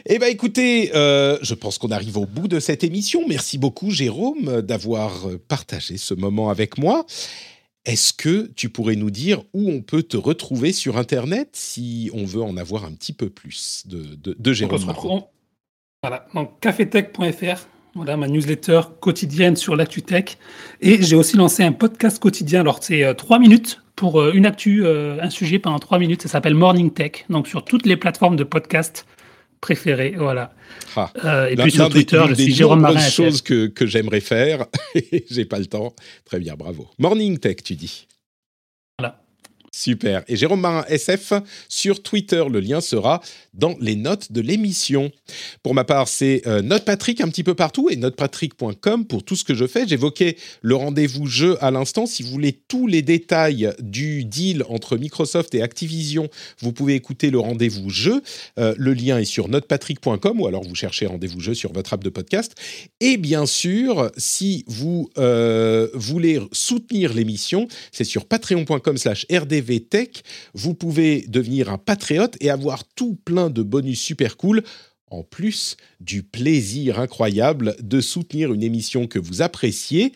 Eh bien, écoutez, euh, je pense qu'on arrive au bout de cette émission. Merci beaucoup, Jérôme, d'avoir partagé ce moment avec moi. Est-ce que tu pourrais nous dire où on peut te retrouver sur Internet si on veut en avoir un petit peu plus de, de, Jérôme Voilà, donc cafetech.fr, voilà ma newsletter quotidienne sur l'actu tech. Et j'ai aussi lancé un podcast quotidien. Alors, c'est euh, trois minutes pour euh, une actu, euh, un sujet pendant trois minutes. Ça s'appelle Morning Tech. Donc, sur toutes les plateformes de podcast préférées. Voilà. Ah. Euh, et puis sur Twitter, je suis Jérôme Marin. choses que, que j'aimerais faire. (laughs) J'ai pas le temps. Très bien, bravo. Morning Tech, tu dis. Super. Et Jérôme Marin SF sur Twitter. Le lien sera dans les notes de l'émission. Pour ma part, c'est euh, un petit peu partout et notepatrick.com pour tout ce que je fais. J'évoquais le rendez-vous jeu à l'instant. Si vous voulez tous les détails du deal entre Microsoft et Activision, vous pouvez écouter le rendez-vous jeu. Euh, le lien est sur notepatrick.com ou alors vous cherchez rendez-vous jeu sur votre app de podcast. Et bien sûr, si vous euh, voulez soutenir l'émission, c'est sur patreon.com slash rdvtech. Vous pouvez devenir un patriote et avoir tout plein de bonus super cool en plus du plaisir incroyable de soutenir une émission que vous appréciez.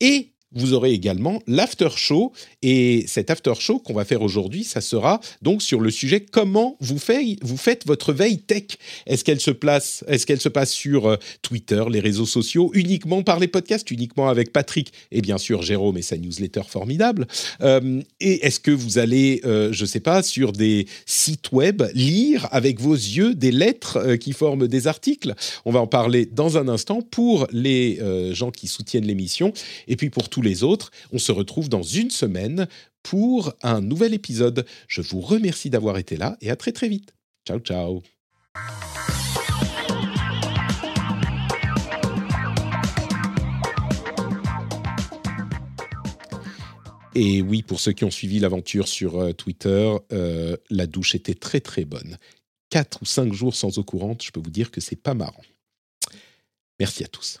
Et vous aurez également l'after show. Et cet after show qu'on va faire aujourd'hui, ça sera donc sur le sujet comment vous, faites votre veille tech. Est-ce qu'elle se est-ce qu'elle se passe sur euh, Twitter, les réseaux sociaux, uniquement par les podcasts, uniquement avec Patrick et bien sûr Jérôme et sa newsletter formidable. Euh, et est-ce que vous allez, euh, je sais pas, sur des sites web lire avec vos yeux des lettres qui forment des articles? On va en parler dans un instant pour les gens qui soutiennent l'émission et puis pour tous les autres. On se retrouve dans une semaine pour un nouvel épisode. Je vous remercie d'avoir été là et à très très vite. Ciao ciao. Et oui, pour ceux qui ont suivi l'aventure sur euh, Twitter, euh, la douche était très très bonne. Quatre ou cinq jours sans eau courante, je peux vous dire que c'est pas marrant. Merci à tous.